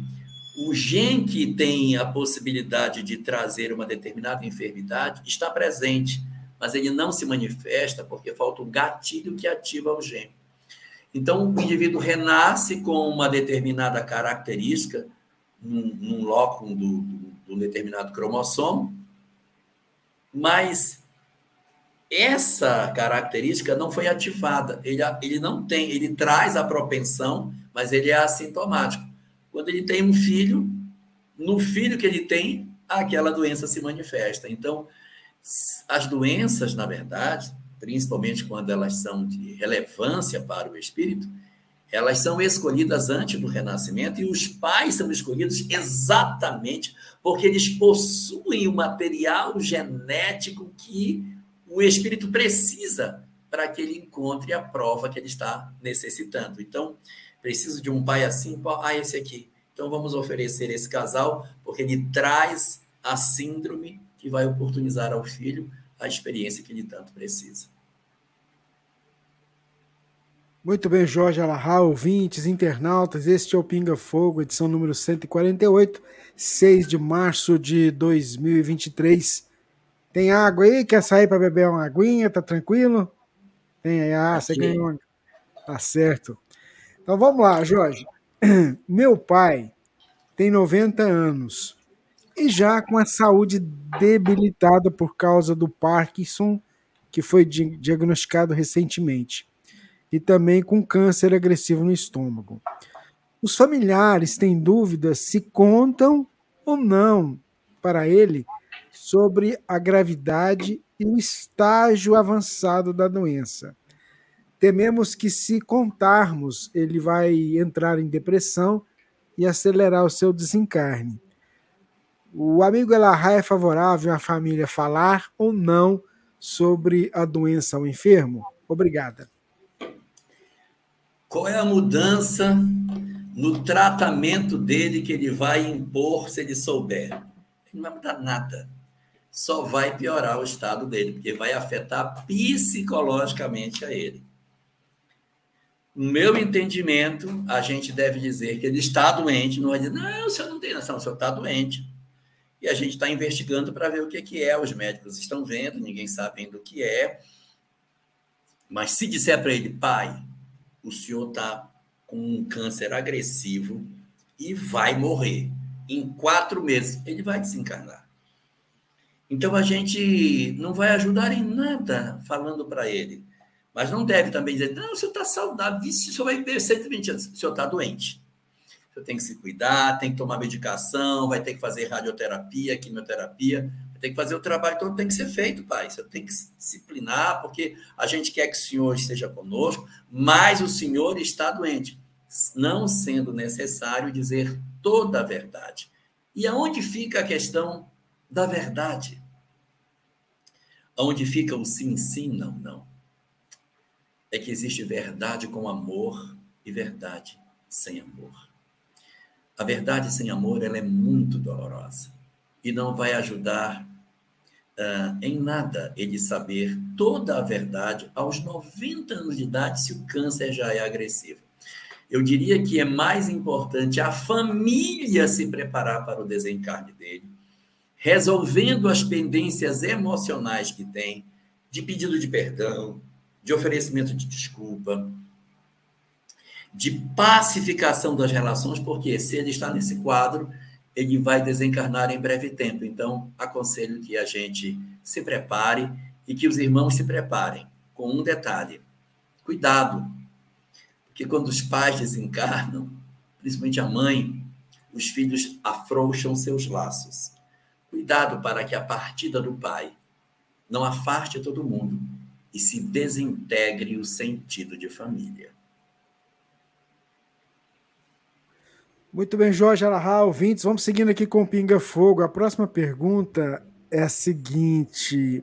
o gene que tem a possibilidade de trazer uma determinada enfermidade está presente, mas ele não se manifesta porque falta um gatilho que ativa o gene. Então, o indivíduo renasce com uma determinada característica, num, num lóculo do, do, do determinado cromossomo, mas essa característica não foi ativada. Ele, ele não tem, ele traz a propensão, mas ele é assintomático. Quando ele tem um filho, no filho que ele tem, aquela doença se manifesta. Então, as doenças, na verdade, principalmente quando elas são de relevância para o espírito, elas são escolhidas antes do renascimento e os pais são escolhidos exatamente porque eles possuem o material genético que o espírito precisa para que ele encontre a prova que ele está necessitando. Então, preciso de um pai assim, ah, esse aqui. Então, vamos oferecer esse casal, porque ele traz a síndrome que vai oportunizar ao filho a experiência que ele tanto precisa. Muito bem, Jorge Alahá, ouvintes, internautas, este é o Pinga Fogo, edição número 148, 6 de março de 2023. Tem água aí? Quer sair para beber uma aguinha? Tá tranquilo? Tem aí, ah, você ganhou. Tá certo. Então vamos lá, Jorge. *clears throat* Meu pai tem 90 anos e já com a saúde debilitada por causa do Parkinson, que foi diagnosticado recentemente e também com câncer agressivo no estômago. Os familiares têm dúvidas se contam ou não para ele sobre a gravidade e o estágio avançado da doença. Tememos que, se contarmos, ele vai entrar em depressão e acelerar o seu desencarne. O amigo Elahá é favorável à família falar ou não sobre a doença ao enfermo? Obrigada. Qual é a mudança no tratamento dele que ele vai impor se ele souber? Ele não vai mudar nada. Só vai piorar o estado dele, porque vai afetar psicologicamente a ele. No meu entendimento, a gente deve dizer que ele está doente, não vai dizer, não, o senhor não tem noção, o senhor está doente. E a gente está investigando para ver o que, que é. Os médicos estão vendo, ninguém sabe ainda o que é. Mas se disser para ele, pai, o senhor está com um câncer agressivo e vai morrer. Em quatro meses, ele vai desencarnar. Então a gente não vai ajudar em nada falando para ele. Mas não deve também dizer, não, o senhor está saudável, o senhor vai viver 120 anos, o senhor está doente. O senhor tem que se cuidar, tem que tomar medicação, vai ter que fazer radioterapia, quimioterapia tem que fazer o trabalho todo, tem que ser feito, pai. Você tem que disciplinar, porque a gente quer que o Senhor esteja conosco, mas o Senhor está doente, não sendo necessário dizer toda a verdade. E aonde fica a questão da verdade? Onde fica o sim, sim, não, não. É que existe verdade com amor e verdade sem amor. A verdade sem amor ela é muito dolorosa e não vai ajudar uh, em nada ele saber toda a verdade aos 90 anos de idade se o câncer já é agressivo. Eu diria que é mais importante a família se preparar para o desencarne dele, resolvendo as pendências emocionais que tem, de pedido de perdão, de oferecimento de desculpa, de pacificação das relações, porque se ele está nesse quadro, ele vai desencarnar em breve tempo. Então, aconselho que a gente se prepare e que os irmãos se preparem, com um detalhe: cuidado, porque quando os pais desencarnam, principalmente a mãe, os filhos afrouxam seus laços. Cuidado para que a partida do pai não afaste todo mundo e se desintegre o sentido de família. Muito bem, Jorge Alahá, ouvintes, vamos seguindo aqui com o Pinga Fogo. A próxima pergunta é a seguinte.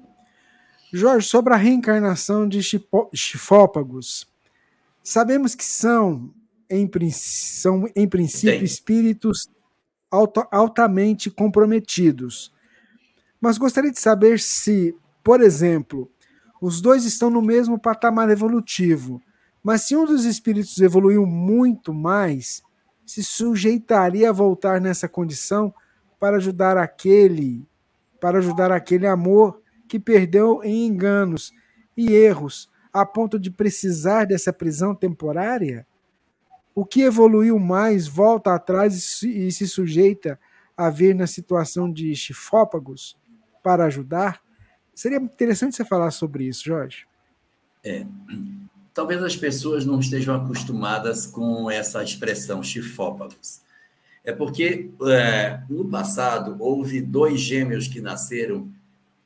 Jorge, sobre a reencarnação de chifópagos, sabemos que são, em, são, em princípio, Tem. espíritos altamente comprometidos. Mas gostaria de saber se, por exemplo, os dois estão no mesmo patamar evolutivo, mas se um dos espíritos evoluiu muito mais, se sujeitaria a voltar nessa condição para ajudar aquele, para ajudar aquele amor que perdeu em enganos e erros, a ponto de precisar dessa prisão temporária? O que evoluiu mais volta atrás e se sujeita a vir na situação de chifópagos para ajudar? Seria interessante você falar sobre isso, Jorge. É, talvez as pessoas não estejam acostumadas com essa expressão chifópagos. É porque é, no passado houve dois gêmeos que nasceram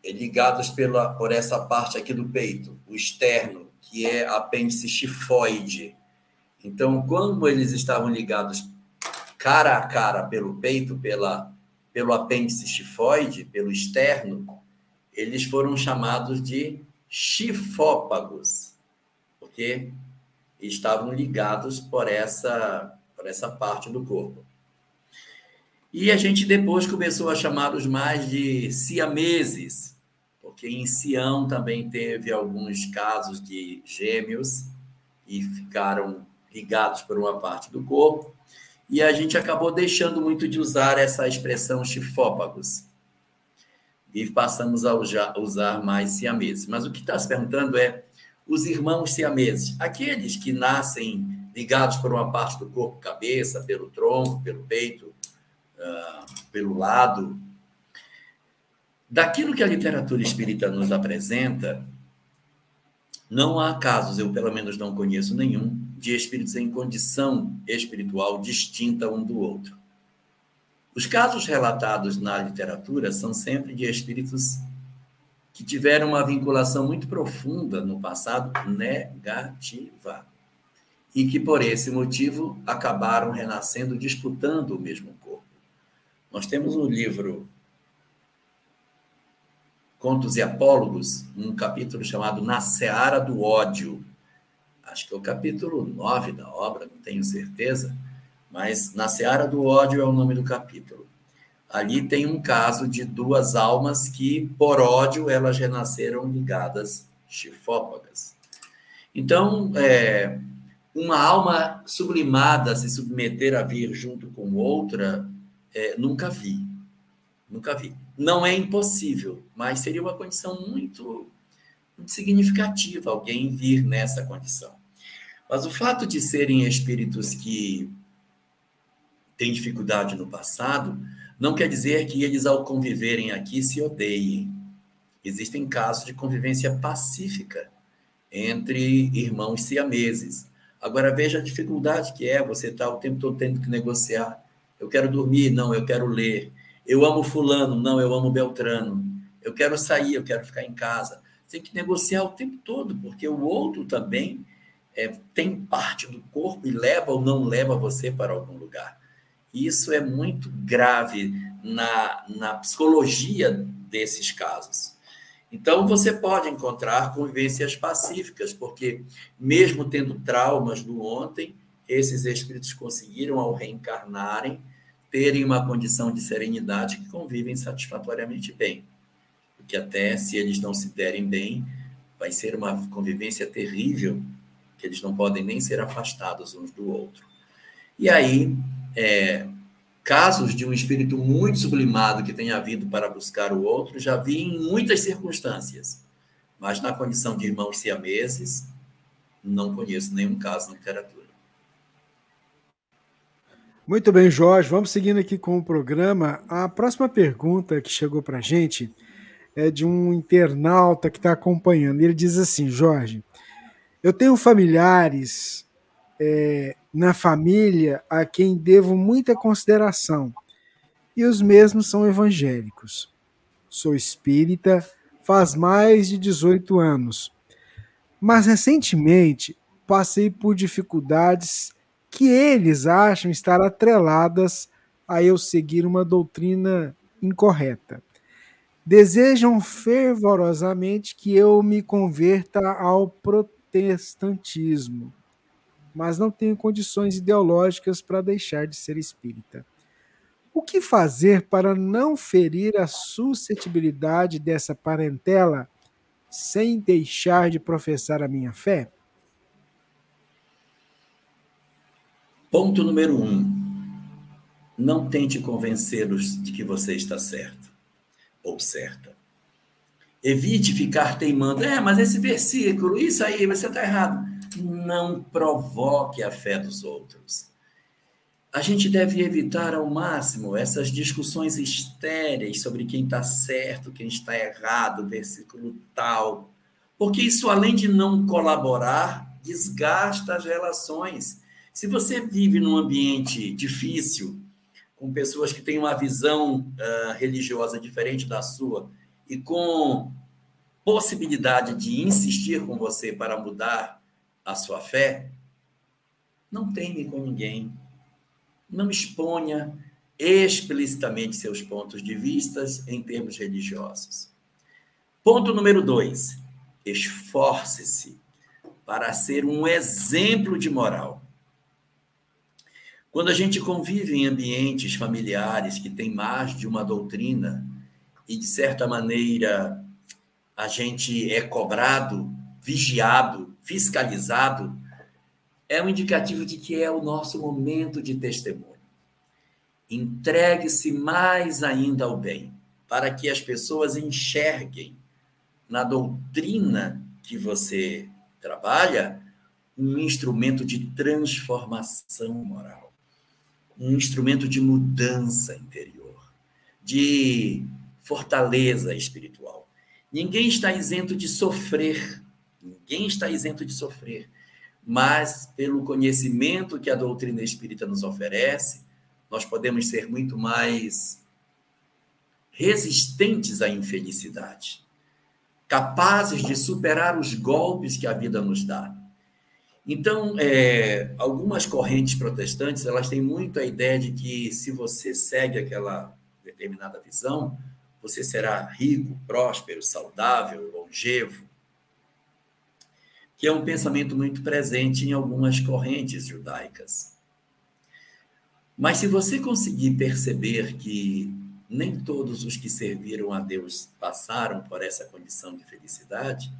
ligados pela, por essa parte aqui do peito, o externo, que é apêndice chifoide. Então, quando eles estavam ligados cara a cara pelo peito, pela, pelo apêndice chifoide, pelo externo, eles foram chamados de chifópagos porque estavam ligados por essa, por essa parte do corpo. E a gente depois começou a chamá-los mais de siameses, porque em Sião também teve alguns casos de gêmeos e ficaram ligados por uma parte do corpo. E a gente acabou deixando muito de usar essa expressão chifópagos. E passamos a usar mais siameses. Mas o que está se perguntando é os irmãos siameses, aqueles que nascem ligados por uma parte do corpo, cabeça, pelo tronco, pelo peito, uh, pelo lado. Daquilo que a literatura espírita nos apresenta, não há casos, eu pelo menos não conheço nenhum, de espíritos em condição espiritual distinta um do outro. Os casos relatados na literatura são sempre de espíritos que tiveram uma vinculação muito profunda no passado negativa e que, por esse motivo, acabaram renascendo disputando o mesmo corpo. Nós temos um livro, Contos e Apólogos, um capítulo chamado Na Seara do Ódio. Acho que é o capítulo 9 da obra, não tenho certeza, mas Na Seara do Ódio é o nome do capítulo ali tem um caso de duas almas que, por ódio, elas renasceram ligadas chifópagas. Então, é, uma alma sublimada se submeter a vir junto com outra, é, nunca vi. Nunca vi. Não é impossível, mas seria uma condição muito, muito significativa alguém vir nessa condição. Mas o fato de serem espíritos que têm dificuldade no passado não quer dizer que eles, ao conviverem aqui, se odeiem. Existem casos de convivência pacífica entre irmãos siameses. Agora, veja a dificuldade que é você estar tá o tempo todo tendo que negociar. Eu quero dormir, não, eu quero ler. Eu amo Fulano, não, eu amo Beltrano. Eu quero sair, eu quero ficar em casa. Tem que negociar o tempo todo, porque o outro também é, tem parte do corpo e leva ou não leva você para algum lugar. Isso é muito grave na, na psicologia desses casos. Então, você pode encontrar convivências pacíficas, porque, mesmo tendo traumas do ontem, esses espíritos conseguiram, ao reencarnarem, terem uma condição de serenidade que convivem satisfatoriamente bem. Porque, até se eles não se derem bem, vai ser uma convivência terrível, que eles não podem nem ser afastados uns do outro. E aí, é, casos de um espírito muito sublimado que tenha vindo para buscar o outro, já vi em muitas circunstâncias. Mas na condição de irmãos siameses, não conheço nenhum caso na literatura. Muito bem, Jorge. Vamos seguindo aqui com o programa. A próxima pergunta que chegou para a gente é de um internauta que está acompanhando. Ele diz assim: Jorge, eu tenho familiares é, na família a quem devo muita consideração e os mesmos são evangélicos. Sou espírita faz mais de 18 anos, mas recentemente passei por dificuldades que eles acham estar atreladas a eu seguir uma doutrina incorreta. Desejam fervorosamente que eu me converta ao protestantismo, mas não tenho condições ideológicas para deixar de ser espírita. O que fazer para não ferir a suscetibilidade dessa parentela sem deixar de professar a minha fé? Ponto número um: não tente convencê-los de que você está certo ou certa. Evite ficar teimando, é, mas esse versículo, isso aí, você está errado. Não provoque a fé dos outros. A gente deve evitar ao máximo essas discussões estéreis sobre quem está certo, quem está errado, versículo tal, porque isso, além de não colaborar, desgasta as relações se você vive num ambiente difícil, com pessoas que têm uma visão uh, religiosa diferente da sua e com possibilidade de insistir com você para mudar a sua fé, não teme com ninguém. Não exponha explicitamente seus pontos de vista em termos religiosos. Ponto número dois: esforce-se para ser um exemplo de moral. Quando a gente convive em ambientes familiares que têm mais de uma doutrina e, de certa maneira, a gente é cobrado, vigiado, fiscalizado, é um indicativo de que é o nosso momento de testemunho. Entregue-se mais ainda ao bem, para que as pessoas enxerguem na doutrina que você trabalha um instrumento de transformação moral um instrumento de mudança interior, de fortaleza espiritual. Ninguém está isento de sofrer, ninguém está isento de sofrer, mas pelo conhecimento que a doutrina espírita nos oferece, nós podemos ser muito mais resistentes à infelicidade, capazes de superar os golpes que a vida nos dá. Então, é, algumas correntes protestantes elas têm muito a ideia de que se você segue aquela determinada visão, você será rico, próspero, saudável, longevo, que é um pensamento muito presente em algumas correntes judaicas. Mas se você conseguir perceber que nem todos os que serviram a Deus passaram por essa condição de felicidade,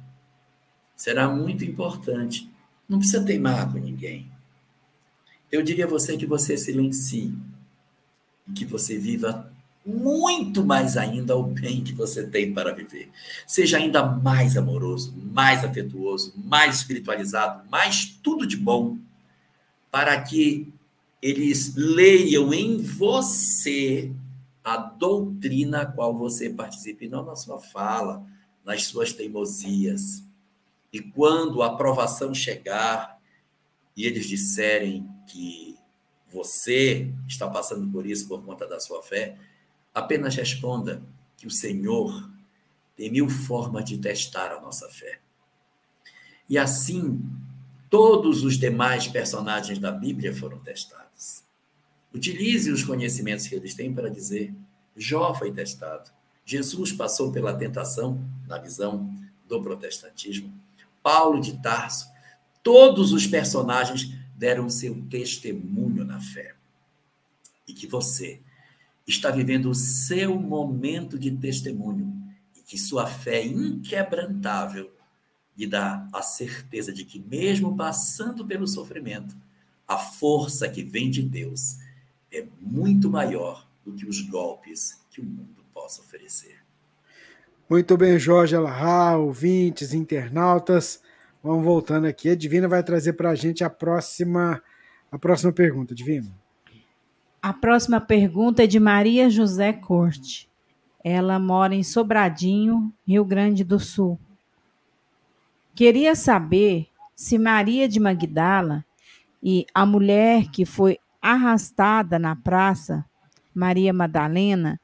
será muito importante não precisa teimar com ninguém. Eu diria a você que você silencie e que você viva muito mais ainda o bem que você tem para viver. Seja ainda mais amoroso, mais afetuoso, mais espiritualizado, mais tudo de bom, para que eles leiam em você a doutrina a qual você participa, e não na sua fala, nas suas teimosias. E quando a aprovação chegar e eles disserem que você está passando por isso por conta da sua fé, apenas responda que o Senhor tem mil formas de testar a nossa fé. E assim, todos os demais personagens da Bíblia foram testados. Utilize os conhecimentos que eles têm para dizer: Jó foi testado. Jesus passou pela tentação, na visão do protestantismo. Paulo de Tarso, todos os personagens deram seu testemunho na fé. E que você está vivendo o seu momento de testemunho e que sua fé inquebrantável lhe dá a certeza de que, mesmo passando pelo sofrimento, A força que vem de Deus é muito maior do que os golpes que o mundo possa oferecer. Muito bem, Jorge Alahá, ouvintes, internautas. Vamos voltando aqui. A Divina vai trazer para a gente a próxima, a próxima pergunta, Divina. A próxima pergunta é de Maria José Corte. Ela mora em Sobradinho, Rio Grande do Sul. Queria saber se Maria de Magdala e a mulher que foi arrastada na praça, Maria Madalena,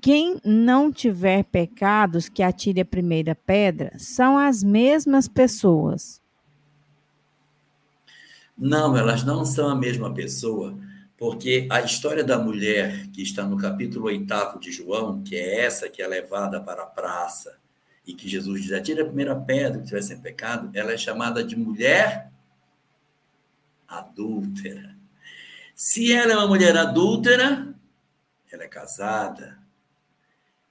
quem não tiver pecados que atire a primeira pedra são as mesmas pessoas. Não, elas não são a mesma pessoa, porque a história da mulher que está no capítulo 8 de João, que é essa que é levada para a praça, e que Jesus diz: atire a primeira pedra que tiver sem pecado, ela é chamada de mulher adúltera. Se ela é uma mulher adúltera, ela é casada,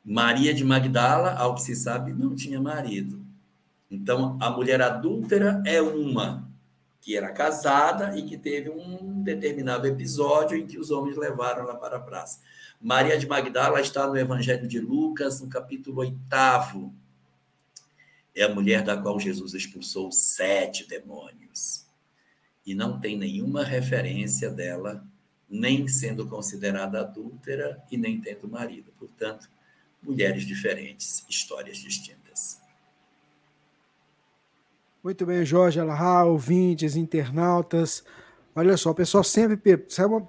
Maria de Magdala, ao que se sabe, não tinha marido. Então, a mulher adúltera é uma que era casada e que teve um determinado episódio em que os homens levaram ela para a praça. Maria de Magdala está no Evangelho de Lucas, no capítulo 8. É a mulher da qual Jesus expulsou sete demônios. E não tem nenhuma referência dela, nem sendo considerada adúltera e nem tendo marido. Portanto, mulheres diferentes, histórias distintas. Muito bem, Jorge Alahá, ouvintes, internautas. Olha só, o pessoal sempre,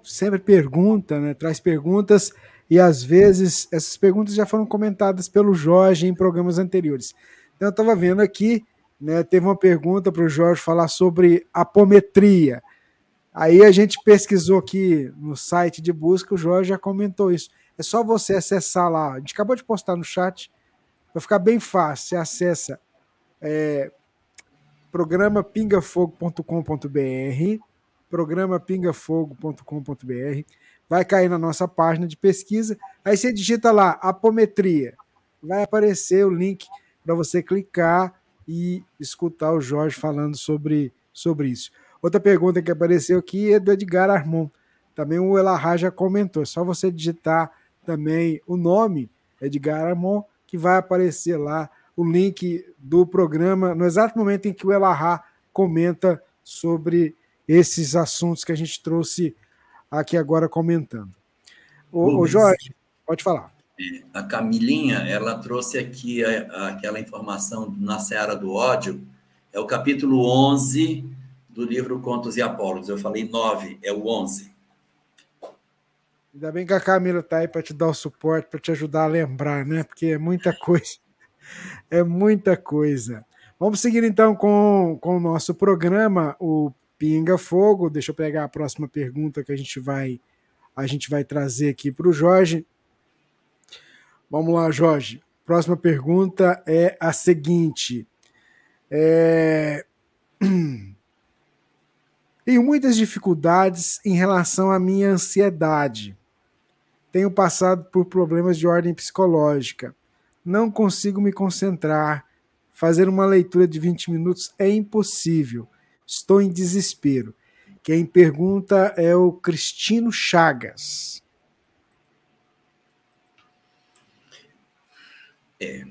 sempre pergunta, né? traz perguntas e às vezes essas perguntas já foram comentadas pelo Jorge em programas anteriores. Então eu estava vendo aqui, né, teve uma pergunta para o Jorge falar sobre apometria. Aí a gente pesquisou aqui no site de busca, o Jorge já comentou isso. É só você acessar lá. A gente acabou de postar no chat. Vai ficar bem fácil. Você acessa é, programapingafogo.com.br programapingafogo.com.br vai cair na nossa página de pesquisa. Aí você digita lá apometria. Vai aparecer o link para você clicar e escutar o Jorge falando sobre, sobre isso. Outra pergunta que apareceu aqui é do Edgar Armon. Também o Elahá já comentou. É só você digitar também o nome Edgar Armon, que vai aparecer lá o link do programa no exato momento em que o Elahá comenta sobre esses assuntos que a gente trouxe aqui agora comentando. O, o Jorge, pode falar. É, a Camilinha, ela trouxe aqui a, a, aquela informação na Seara do Ódio, é o capítulo 11 do livro Contos e Apólogos. Eu falei 9, é o 11. Ainda bem que a Camila tá aí para te dar o suporte, para te ajudar a lembrar, né? Porque é muita coisa. É muita coisa. Vamos seguir então com, com o nosso programa, o Pinga Fogo. Deixa eu pegar a próxima pergunta que a gente vai a gente vai trazer aqui para o Jorge. Vamos lá, Jorge. Próxima pergunta é a seguinte. É... *clears throat* Tenho muitas dificuldades em relação à minha ansiedade tenho passado por problemas de ordem psicológica. Não consigo me concentrar. Fazer uma leitura de 20 minutos é impossível. Estou em desespero. Quem pergunta é o Cristino Chagas. É.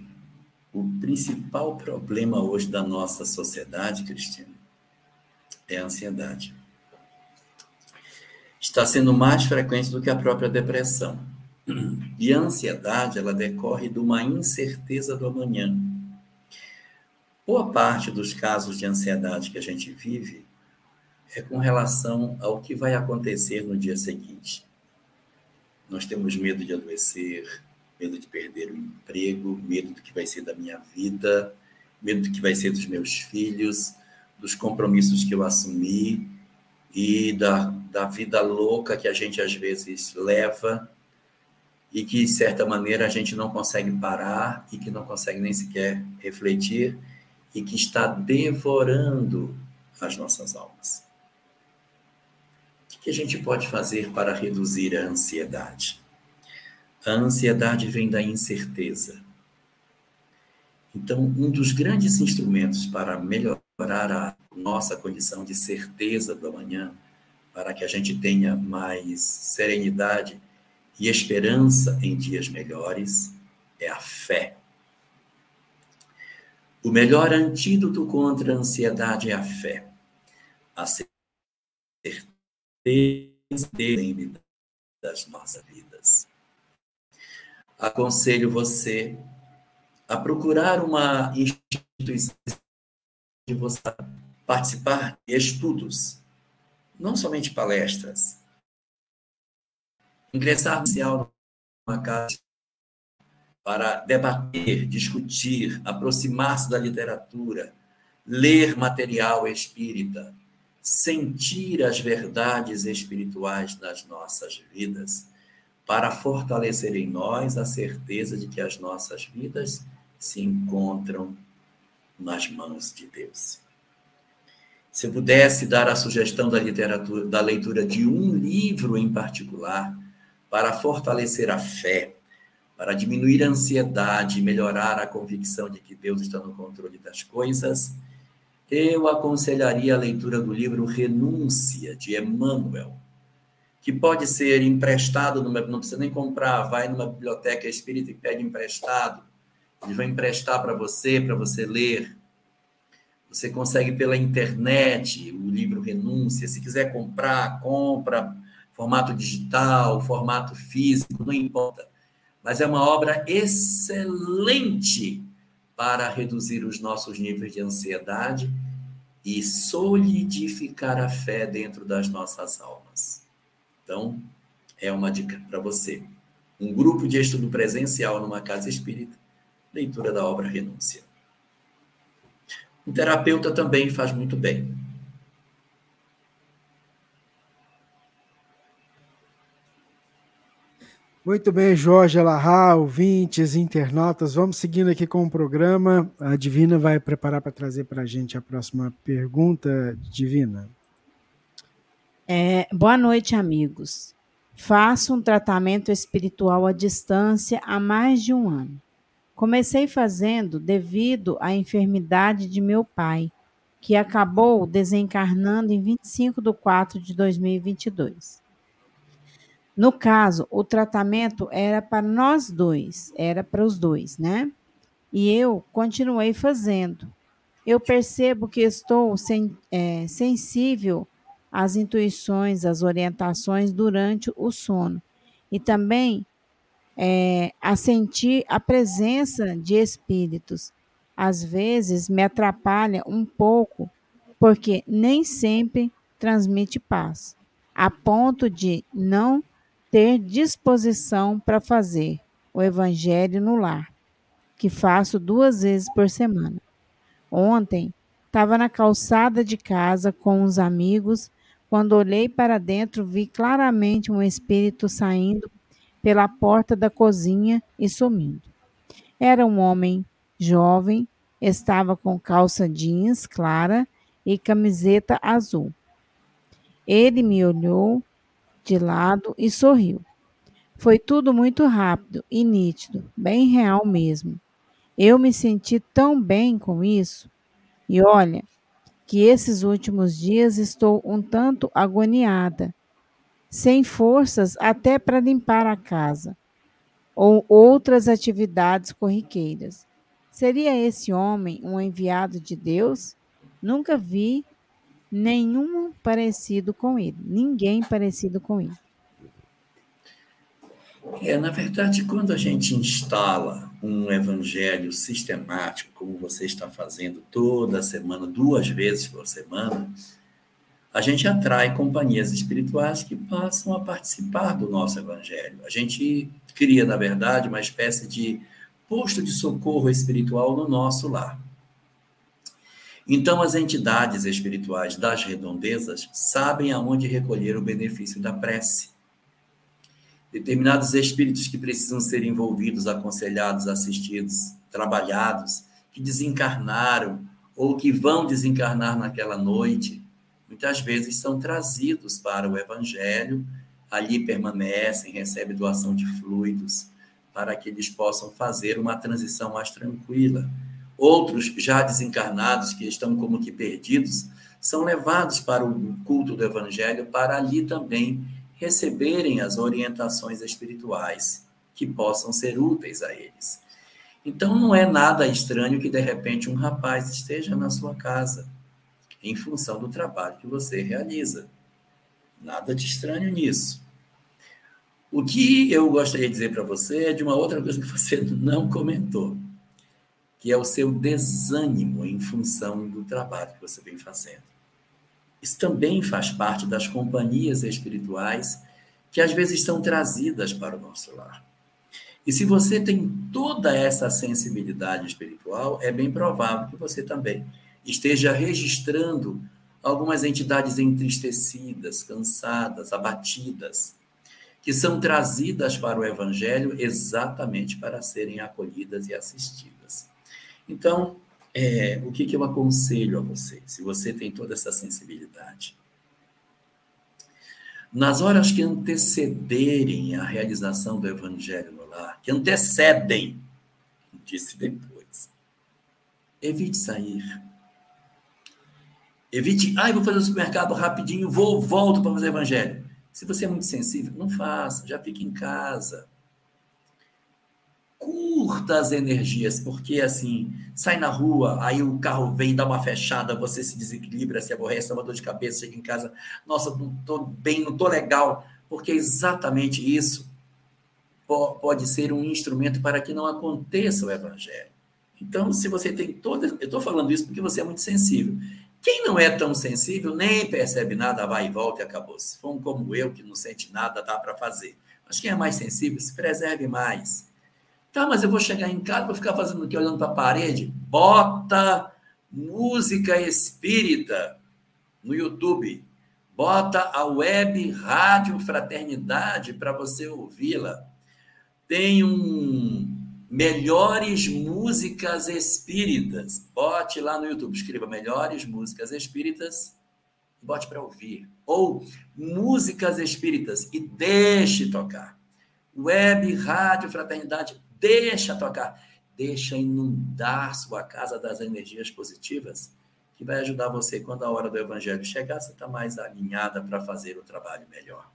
O principal problema hoje da nossa sociedade, Cristino, é a ansiedade está sendo mais frequente do que a própria depressão. E a ansiedade, ela decorre de uma incerteza do amanhã. Boa parte dos casos de ansiedade que a gente vive é com relação ao que vai acontecer no dia seguinte. Nós temos medo de adoecer, medo de perder o emprego, medo do que vai ser da minha vida, medo do que vai ser dos meus filhos, dos compromissos que eu assumi, e da, da vida louca que a gente às vezes leva e que, de certa maneira, a gente não consegue parar e que não consegue nem sequer refletir e que está devorando as nossas almas. O que a gente pode fazer para reduzir a ansiedade? A ansiedade vem da incerteza. Então, um dos grandes instrumentos para melhorar a nossa condição de certeza do amanhã, para que a gente tenha mais serenidade e esperança em dias melhores, é a fé. O melhor antídoto contra a ansiedade é a fé. A certeza das nossas vidas. Aconselho você a procurar uma instituição de você participar de estudos, não somente palestras. Ingressar no numa casa para debater, discutir, aproximar-se da literatura, ler material espírita, sentir as verdades espirituais das nossas vidas, para fortalecer em nós a certeza de que as nossas vidas se encontram nas mãos de Deus. Se eu pudesse dar a sugestão da literatura, da leitura de um livro em particular para fortalecer a fé, para diminuir a ansiedade melhorar a convicção de que Deus está no controle das coisas, eu aconselharia a leitura do livro Renúncia, de Emmanuel, que pode ser emprestado, numa, não precisa nem comprar, vai numa biblioteca espírita e pede emprestado, ele vai emprestar para você, para você ler. Você consegue pela internet o livro Renúncia, se quiser comprar, compra, formato digital, formato físico, não importa mas é uma obra excelente para reduzir os nossos níveis de ansiedade e solidificar a fé dentro das nossas almas. Então, é uma dica para você. Um grupo de estudo presencial numa casa espírita, leitura da obra Renúncia. Um terapeuta também faz muito bem. Muito bem, Jorge Alahá, ouvintes, internautas, vamos seguindo aqui com o programa. A Divina vai preparar para trazer para a gente a próxima pergunta. Divina. É, boa noite, amigos. Faço um tratamento espiritual à distância há mais de um ano. Comecei fazendo devido à enfermidade de meu pai, que acabou desencarnando em 25 de 4 de 2022. No caso, o tratamento era para nós dois, era para os dois, né? E eu continuei fazendo. Eu percebo que estou sen, é, sensível às intuições, às orientações durante o sono. E também é, a sentir a presença de espíritos. Às vezes me atrapalha um pouco, porque nem sempre transmite paz, a ponto de não ter disposição para fazer o Evangelho no lar, que faço duas vezes por semana. Ontem, estava na calçada de casa com uns amigos. Quando olhei para dentro, vi claramente um espírito saindo pela porta da cozinha e sumindo. Era um homem jovem, estava com calça jeans clara e camiseta azul. Ele me olhou de lado e sorriu. Foi tudo muito rápido e nítido, bem real mesmo. Eu me senti tão bem com isso. E olha, que esses últimos dias estou um tanto agoniada, sem forças até para limpar a casa ou outras atividades corriqueiras. Seria esse homem um enviado de Deus? Nunca vi nenhum parecido com ele, ninguém parecido com ele. É, na verdade, quando a gente instala um evangelho sistemático, como você está fazendo toda semana, duas vezes por semana, a gente atrai companhias espirituais que passam a participar do nosso evangelho. A gente cria, na verdade, uma espécie de posto de socorro espiritual no nosso lar. Então, as entidades espirituais das redondezas sabem aonde recolher o benefício da prece. Determinados espíritos que precisam ser envolvidos, aconselhados, assistidos, trabalhados, que desencarnaram ou que vão desencarnar naquela noite, muitas vezes são trazidos para o Evangelho, ali permanecem, recebem doação de fluidos, para que eles possam fazer uma transição mais tranquila Outros, já desencarnados, que estão como que perdidos, são levados para o culto do Evangelho para ali também receberem as orientações espirituais que possam ser úteis a eles. Então, não é nada estranho que, de repente, um rapaz esteja na sua casa, em função do trabalho que você realiza. Nada de estranho nisso. O que eu gostaria de dizer para você é de uma outra coisa que você *laughs* não comentou, que é o seu desânimo em função do trabalho que você vem fazendo. Isso também faz parte das companhias espirituais que às vezes são trazidas para o nosso lar. E se você tem toda essa sensibilidade espiritual, é bem provável que você também esteja registrando algumas entidades entristecidas, cansadas, abatidas, que são trazidas para o Evangelho exatamente para serem acolhidas e assistidas. Então, é, o que, que eu aconselho a você, se você tem toda essa sensibilidade? Nas horas que antecederem a realização do Evangelho no lar, que antecedem, disse depois, evite sair Evite, ah, vou fazer o supermercado rapidinho, vou, volto para fazer evangelho. Se você é muito sensível, não faça, já fique em casa. Curta as energias, porque assim, sai na rua, aí o carro vem, dá uma fechada, você se desequilibra, se aborrece, dá uma dor de cabeça, chega em casa, nossa, não estou bem, não estou legal, porque é exatamente isso pode ser um instrumento para que não aconteça o evangelho. Então, se você tem toda. Eu estou falando isso porque você é muito sensível. Quem não é tão sensível nem percebe nada, vai e volta e acabou. Se for um como eu, que não sente nada, dá para fazer. Mas quem é mais sensível, se preserve mais. Tá, mas eu vou chegar em casa, vou ficar fazendo o quê? Olhando para a parede? Bota música espírita no YouTube. Bota a web Rádio Fraternidade para você ouvi-la. Tem um Melhores Músicas Espíritas. Bote lá no YouTube, escreva Melhores Músicas Espíritas e bote para ouvir. Ou Músicas Espíritas e deixe tocar. Web, rádio, fraternidade, deixa tocar. Deixa inundar sua casa das energias positivas, que vai ajudar você quando a hora do evangelho chegar, você está mais alinhada para fazer o trabalho melhor.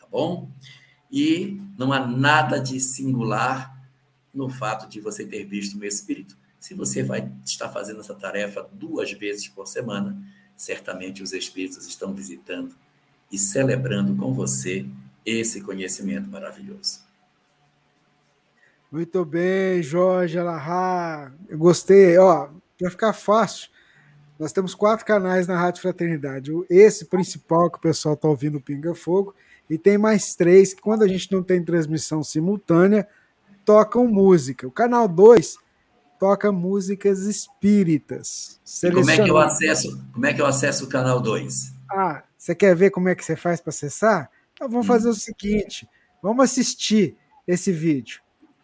Tá bom? E não há nada de singular no fato de você ter visto o meu espírito. Se você vai estar fazendo essa tarefa duas vezes por semana, certamente os espíritos estão visitando e celebrando com você esse conhecimento maravilhoso. Muito bem, Jorge Alahá. Eu gostei. Ó, para ficar fácil, nós temos quatro canais na Rádio Fraternidade. Esse principal que o pessoal está ouvindo, Pinga Fogo, e tem mais três que, quando a gente não tem transmissão simultânea, tocam música. O canal 2 toca músicas espíritas. como é que eu acesso? Como é que eu acesso o canal 2? Ah, você quer ver como é que você faz para acessar? Então vamos hum. fazer o seguinte, vamos assistir esse vídeo.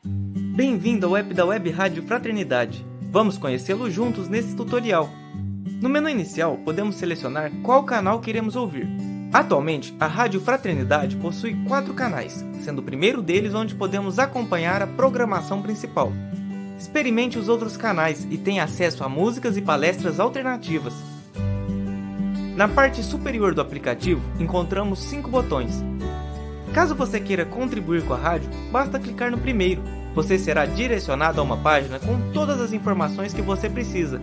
Bem-vindo ao app da Web Rádio Fraternidade. Vamos conhecê-lo juntos nesse tutorial. No menu inicial, podemos selecionar qual canal queremos ouvir. Atualmente, a Rádio Fraternidade possui quatro canais, sendo o primeiro deles onde podemos acompanhar a programação principal. Experimente os outros canais e tenha acesso a músicas e palestras alternativas. Na parte superior do aplicativo, encontramos cinco botões. Caso você queira contribuir com a rádio, basta clicar no primeiro. Você será direcionado a uma página com todas as informações que você precisa.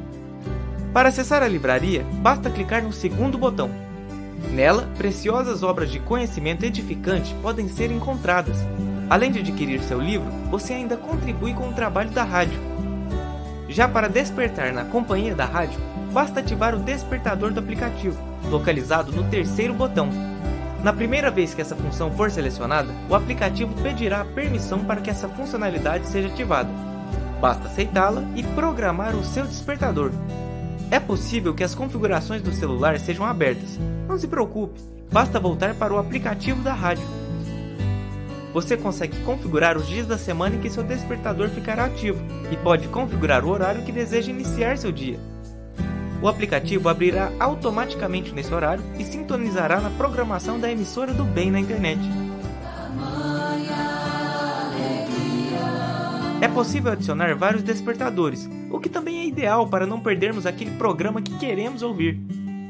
Para acessar a livraria, basta clicar no segundo botão. Nela, preciosas obras de conhecimento edificante podem ser encontradas. Além de adquirir seu livro, você ainda contribui com o trabalho da rádio. Já para despertar na companhia da rádio, basta ativar o despertador do aplicativo, localizado no terceiro botão. Na primeira vez que essa função for selecionada, o aplicativo pedirá permissão para que essa funcionalidade seja ativada. Basta aceitá-la e programar o seu despertador, é possível que as configurações do celular sejam abertas. Não se preocupe, basta voltar para o aplicativo da rádio. Você consegue configurar os dias da semana em que seu despertador ficará ativo e pode configurar o horário que deseja iniciar seu dia. O aplicativo abrirá automaticamente nesse horário e sintonizará na programação da emissora do bem na internet. É possível adicionar vários despertadores, o que também é ideal para não perdermos aquele programa que queremos ouvir.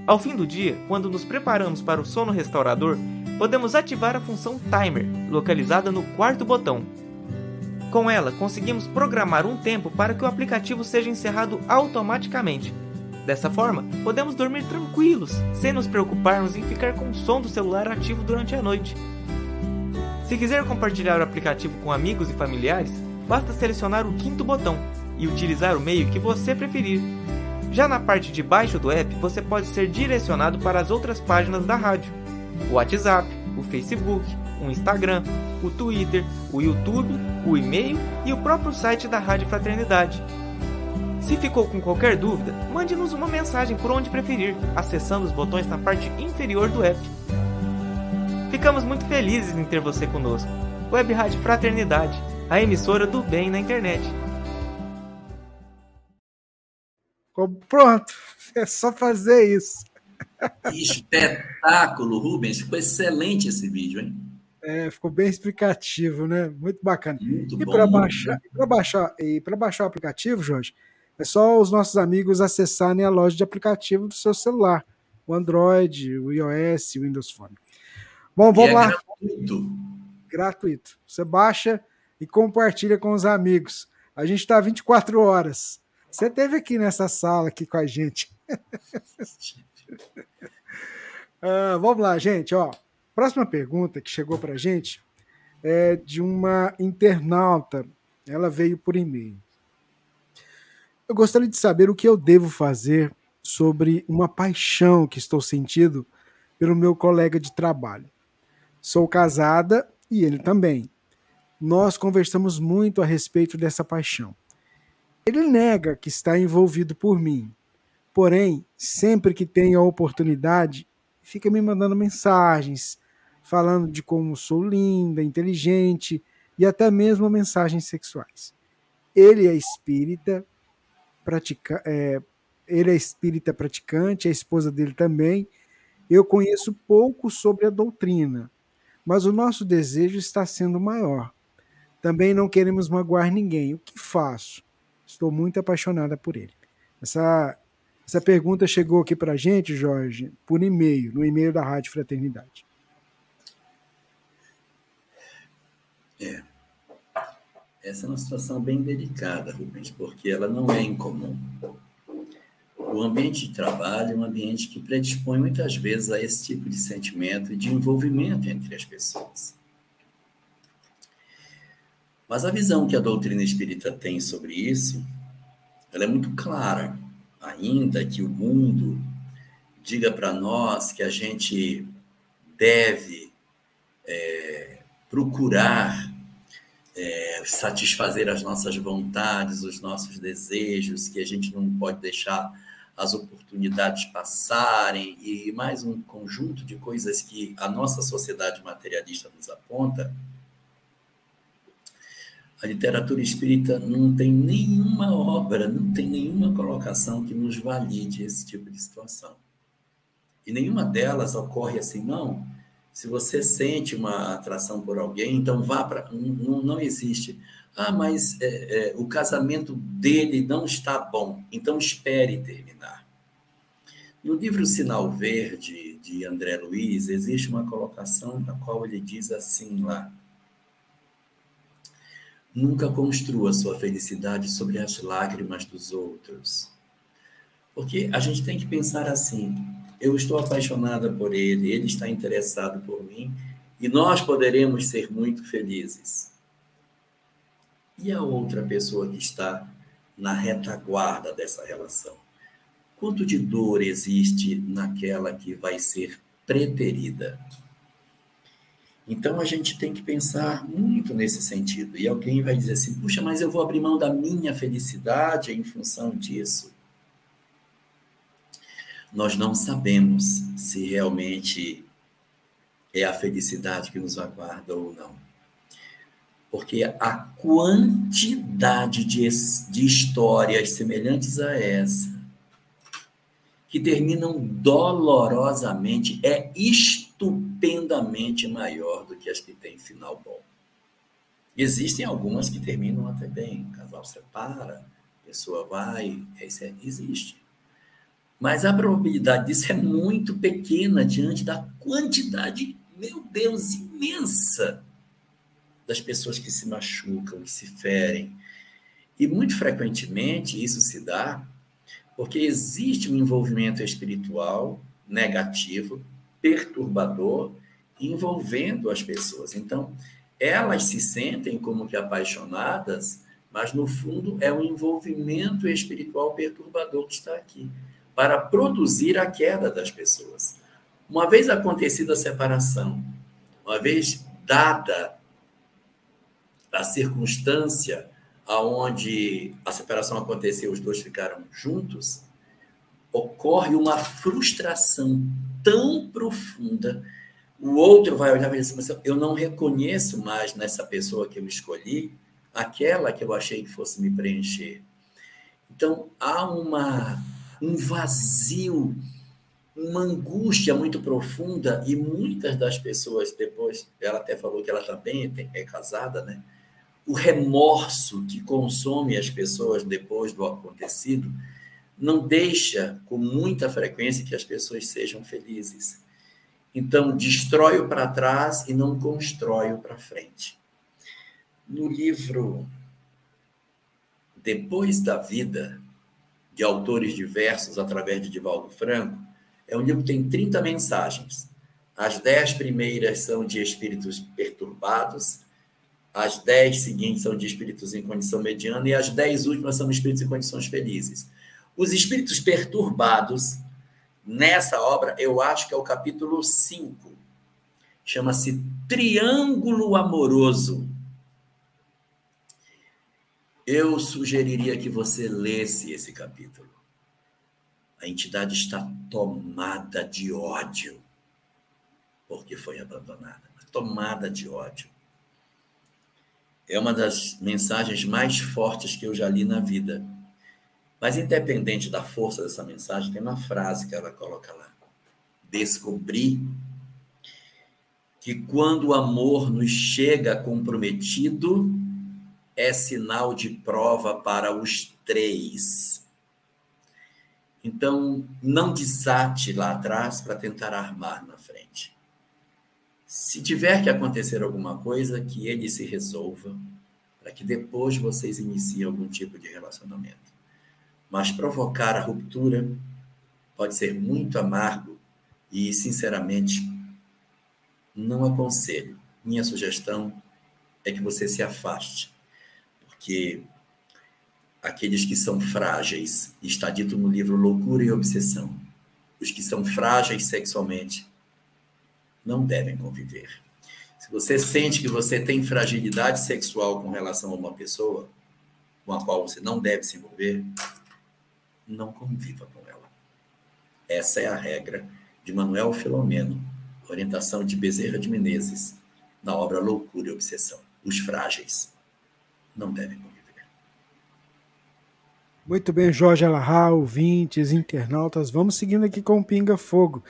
Ao fim do dia, quando nos preparamos para o sono restaurador, podemos ativar a função Timer, localizada no quarto botão. Com ela, conseguimos programar um tempo para que o aplicativo seja encerrado automaticamente. Dessa forma, podemos dormir tranquilos, sem nos preocuparmos em ficar com o som do celular ativo durante a noite. Se quiser compartilhar o aplicativo com amigos e familiares, basta selecionar o quinto botão e utilizar o meio que você preferir. Já na parte de baixo do app, você pode ser direcionado para as outras páginas da rádio: o WhatsApp, o Facebook, o Instagram, o Twitter, o YouTube, o e-mail e o próprio site da Rádio Fraternidade. Se ficou com qualquer dúvida, mande-nos uma mensagem por onde preferir, acessando os botões na parte inferior do app. Ficamos muito felizes em ter você conosco. Web Rádio Fraternidade, a emissora do bem na internet. Pronto, *laughs* é só fazer isso. Que espetáculo, Rubens. Ficou excelente esse vídeo, hein? É, ficou bem explicativo, né? Muito bacana. Muito e bom. para baixar, para baixar, e para baixar o aplicativo, Jorge, é só os nossos amigos acessarem a loja de aplicativo do seu celular, o Android, o iOS, o Windows Phone. Bom, vamos é lá. gratuito. gratuito. Você baixa e compartilha com os amigos. A gente está 24 horas. Você esteve aqui nessa sala aqui com a gente. *laughs* Ah, vamos lá, gente. Ó, próxima pergunta que chegou para a gente é de uma internauta. Ela veio por e-mail. Eu gostaria de saber o que eu devo fazer sobre uma paixão que estou sentindo pelo meu colega de trabalho. Sou casada e ele também. Nós conversamos muito a respeito dessa paixão. Ele nega que está envolvido por mim, porém, sempre que tem a oportunidade, fica me mandando mensagens, falando de como sou linda, inteligente e até mesmo mensagens sexuais. Ele é espírita, pratica, é, ele é espírita praticante, a esposa dele também. Eu conheço pouco sobre a doutrina, mas o nosso desejo está sendo maior. Também não queremos magoar ninguém. O que faço? Estou muito apaixonada por ele. Essa, essa pergunta chegou aqui para a gente, Jorge, por e-mail, no e-mail da Rádio Fraternidade. É. Essa é uma situação bem delicada, Rubens, porque ela não é incomum. O ambiente de trabalho é um ambiente que predispõe muitas vezes a esse tipo de sentimento e de envolvimento entre as pessoas. Mas a visão que a doutrina espírita tem sobre isso, ela é muito clara, ainda que o mundo diga para nós que a gente deve é, procurar é, satisfazer as nossas vontades, os nossos desejos, que a gente não pode deixar as oportunidades passarem e mais um conjunto de coisas que a nossa sociedade materialista nos aponta. A literatura espírita não tem nenhuma obra, não tem nenhuma colocação que nos valide esse tipo de situação. E nenhuma delas ocorre assim, não. Se você sente uma atração por alguém, então vá para. Não, não existe. Ah, mas é, é, o casamento dele não está bom, então espere terminar. No livro Sinal Verde, de André Luiz, existe uma colocação na qual ele diz assim lá. Nunca construa sua felicidade sobre as lágrimas dos outros. Porque a gente tem que pensar assim: eu estou apaixonada por ele, ele está interessado por mim, e nós poderemos ser muito felizes. E a outra pessoa que está na retaguarda dessa relação? Quanto de dor existe naquela que vai ser preterida? Então a gente tem que pensar muito nesse sentido. E alguém vai dizer assim: puxa, mas eu vou abrir mão da minha felicidade em função disso. Nós não sabemos se realmente é a felicidade que nos aguarda ou não. Porque a quantidade de, de histórias semelhantes a essa, que terminam dolorosamente, é estupendamente maior do que as que têm final bom. Existem algumas que terminam até bem, o casal separa, A pessoa vai, isso é, existe. Mas a probabilidade disso é muito pequena diante da quantidade, meu Deus, imensa das pessoas que se machucam, que se ferem. E muito frequentemente isso se dá porque existe um envolvimento espiritual negativo, perturbador, envolvendo as pessoas. Então, elas se sentem como que apaixonadas, mas no fundo é um envolvimento espiritual perturbador que está aqui para produzir a queda das pessoas. Uma vez acontecida a separação, uma vez dada a circunstância aonde a separação aconteceu, os dois ficaram juntos, ocorre uma frustração tão profunda. O outro vai olhar e dizer assim, eu não reconheço mais nessa pessoa que eu escolhi aquela que eu achei que fosse me preencher. Então, há uma um vazio, uma angústia muito profunda e muitas das pessoas depois, ela até falou que ela também é casada, né? O remorso que consome as pessoas depois do acontecido não deixa com muita frequência que as pessoas sejam felizes. Então, destrói o para trás e não constrói o para frente. No livro Depois da Vida, de autores diversos através de Divaldo Franco, é um livro que tem 30 mensagens. As dez primeiras são de espíritos perturbados, as dez seguintes são de espíritos em condição mediana e as dez últimas são espíritos em condições felizes. Os espíritos perturbados, nessa obra, eu acho que é o capítulo 5. Chama-se Triângulo Amoroso eu sugeriria que você lesse esse capítulo. A entidade está tomada de ódio porque foi abandonada tomada de ódio. É uma das mensagens mais fortes que eu já li na vida. Mas, independente da força dessa mensagem, tem uma frase que ela coloca lá. Descobri que quando o amor nos chega comprometido, é sinal de prova para os três. Então, não desate lá atrás para tentar armar na frente. Se tiver que acontecer alguma coisa, que ele se resolva, para que depois vocês iniciem algum tipo de relacionamento. Mas provocar a ruptura pode ser muito amargo e, sinceramente, não aconselho. Minha sugestão é que você se afaste que aqueles que são frágeis, está dito no livro Loucura e Obsessão, os que são frágeis sexualmente não devem conviver. Se você sente que você tem fragilidade sexual com relação a uma pessoa com a qual você não deve se envolver, não conviva com ela. Essa é a regra de Manuel Filomeno, orientação de Bezerra de Menezes, na obra Loucura e Obsessão. Os frágeis não devem conviver. Muito bem, Jorge Alahá, ouvintes, internautas, vamos seguindo aqui com o Pinga Fogo.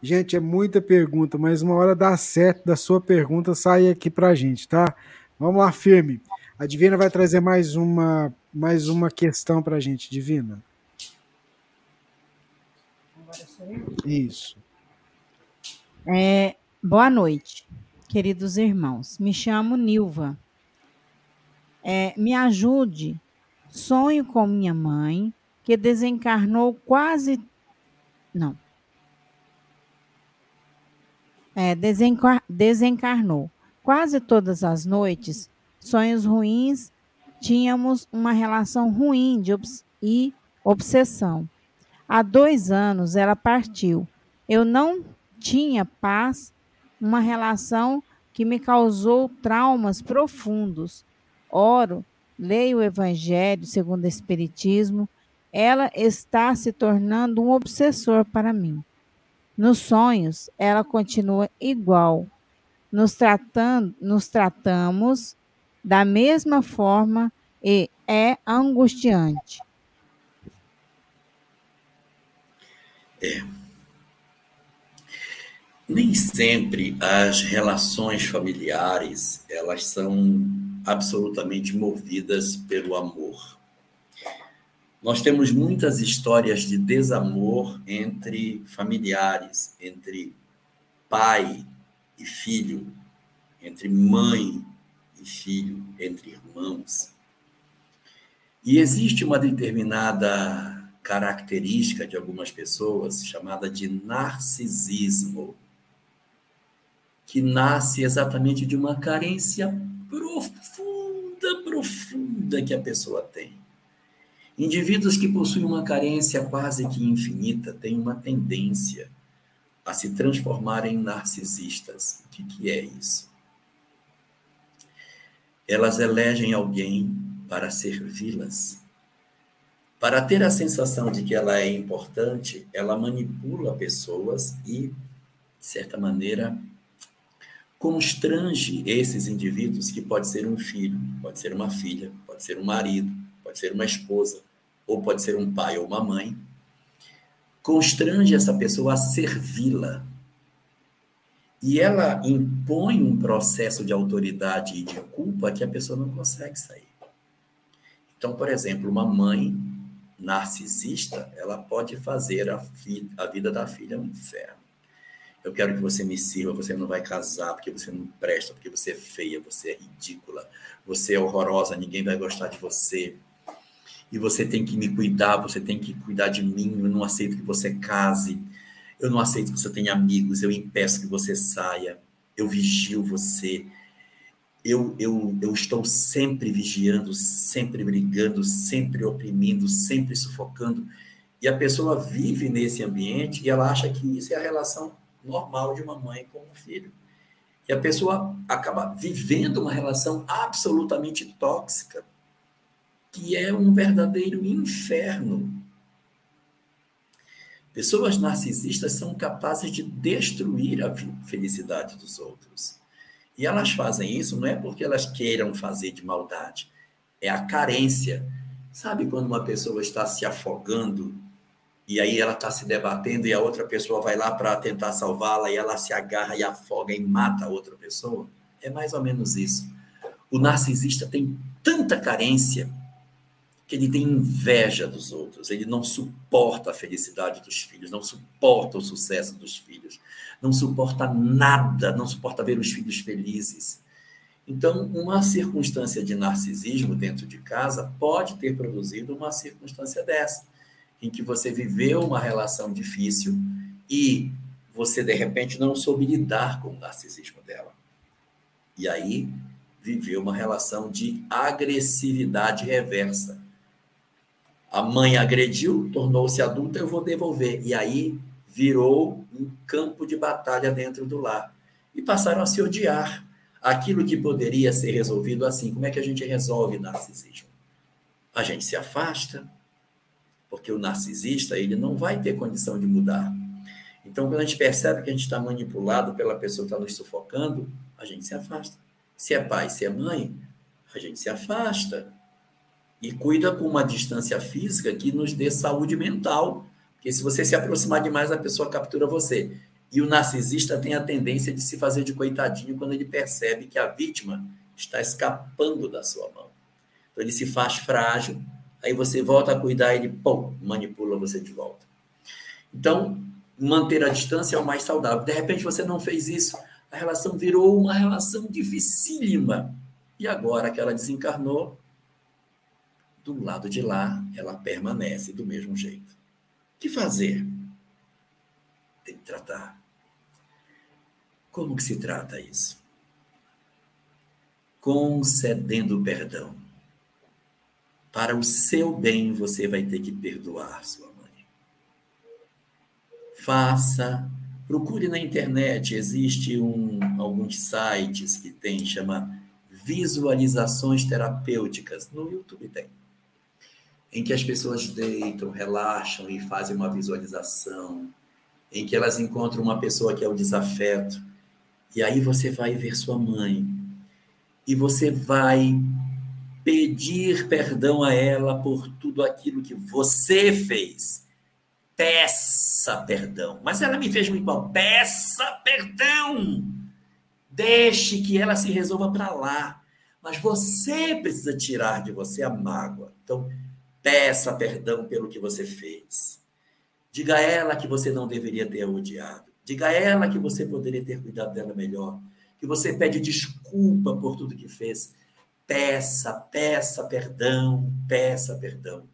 Gente, é muita pergunta, mas uma hora dá certo da sua pergunta sai aqui pra gente, tá? Vamos lá, firme. A Divina vai trazer mais uma, mais uma questão pra gente, Divina. Isso. É, boa noite, queridos irmãos. Me chamo Nilva é, me ajude. Sonho com minha mãe, que desencarnou quase. Não. É, desencar... desencarnou. Quase todas as noites, sonhos ruins, tínhamos uma relação ruim de obs... e obsessão. Há dois anos ela partiu. Eu não tinha paz, uma relação que me causou traumas profundos oro, leio o Evangelho segundo o Espiritismo, ela está se tornando um obsessor para mim. Nos sonhos, ela continua igual. Nos, tratando, nos tratamos da mesma forma e é angustiante. É. Nem sempre as relações familiares elas são absolutamente movidas pelo amor. Nós temos muitas histórias de desamor entre familiares, entre pai e filho, entre mãe e filho, entre irmãos. E existe uma determinada característica de algumas pessoas chamada de narcisismo, que nasce exatamente de uma carência profunda, profunda que a pessoa tem. Indivíduos que possuem uma carência quase que infinita têm uma tendência a se transformarem em narcisistas. O que, que é isso? Elas elegem alguém para servi-las. Para ter a sensação de que ela é importante, ela manipula pessoas e, de certa maneira, constrange esses indivíduos, que pode ser um filho, pode ser uma filha, pode ser um marido, pode ser uma esposa, ou pode ser um pai ou uma mãe, constrange essa pessoa a servi-la. E ela impõe um processo de autoridade e de culpa que a pessoa não consegue sair. Então, por exemplo, uma mãe narcisista, ela pode fazer a, a vida da filha um inferno. Eu quero que você me sirva, você não vai casar porque você não presta, porque você é feia, você é ridícula, você é horrorosa, ninguém vai gostar de você. E você tem que me cuidar, você tem que cuidar de mim, eu não aceito que você case, eu não aceito que você tenha amigos, eu impeço que você saia, eu vigio você, eu, eu, eu estou sempre vigiando, sempre brigando, sempre oprimindo, sempre sufocando. E a pessoa vive nesse ambiente e ela acha que isso é a relação normal de uma mãe com um filho. E a pessoa acaba vivendo uma relação absolutamente tóxica, que é um verdadeiro inferno. Pessoas narcisistas são capazes de destruir a felicidade dos outros. E elas fazem isso não é porque elas queiram fazer de maldade, é a carência. Sabe quando uma pessoa está se afogando e aí ela está se debatendo e a outra pessoa vai lá para tentar salvá-la e ela se agarra e afoga e mata a outra pessoa? É mais ou menos isso. O narcisista tem tanta carência que ele tem inveja dos outros, ele não suporta a felicidade dos filhos, não suporta o sucesso dos filhos, não suporta nada, não suporta ver os filhos felizes. Então, uma circunstância de narcisismo dentro de casa pode ter produzido uma circunstância dessa, em que você viveu uma relação difícil e você, de repente, não soube lidar com o narcisismo dela. E aí, viveu uma relação de agressividade reversa a mãe agrediu, tornou-se adulta, eu vou devolver. E aí virou um campo de batalha dentro do lar. E passaram a se odiar. Aquilo que poderia ser resolvido assim. Como é que a gente resolve narcisismo? A gente se afasta, porque o narcisista ele não vai ter condição de mudar. Então, quando a gente percebe que a gente está manipulado pela pessoa que está nos sufocando, a gente se afasta. Se é pai, se é mãe, a gente se afasta e cuida com uma distância física que nos dê saúde mental. Porque se você se aproximar demais, a pessoa captura você. E o narcisista tem a tendência de se fazer de coitadinho quando ele percebe que a vítima está escapando da sua mão. Então ele se faz frágil, aí você volta a cuidar, ele pum, manipula você de volta. Então, manter a distância é o mais saudável. De repente você não fez isso, a relação virou uma relação dificílima. E agora que ela desencarnou, do lado de lá, ela permanece do mesmo jeito. O que fazer? Tem que tratar. Como que se trata isso? Concedendo perdão. Para o seu bem, você vai ter que perdoar sua mãe. Faça, procure na internet, existe um, alguns sites que tem, chama visualizações terapêuticas. No YouTube tem em que as pessoas deitam, relaxam e fazem uma visualização, em que elas encontram uma pessoa que é o desafeto, e aí você vai ver sua mãe, e você vai pedir perdão a ela por tudo aquilo que você fez. Peça perdão. Mas ela me fez muito mal. Peça perdão. Deixe que ela se resolva para lá. Mas você precisa tirar de você a mágoa. Então, Peça perdão pelo que você fez. Diga a ela que você não deveria ter odiado. Diga a ela que você poderia ter cuidado dela melhor. Que você pede desculpa por tudo que fez. Peça, peça perdão, peça perdão.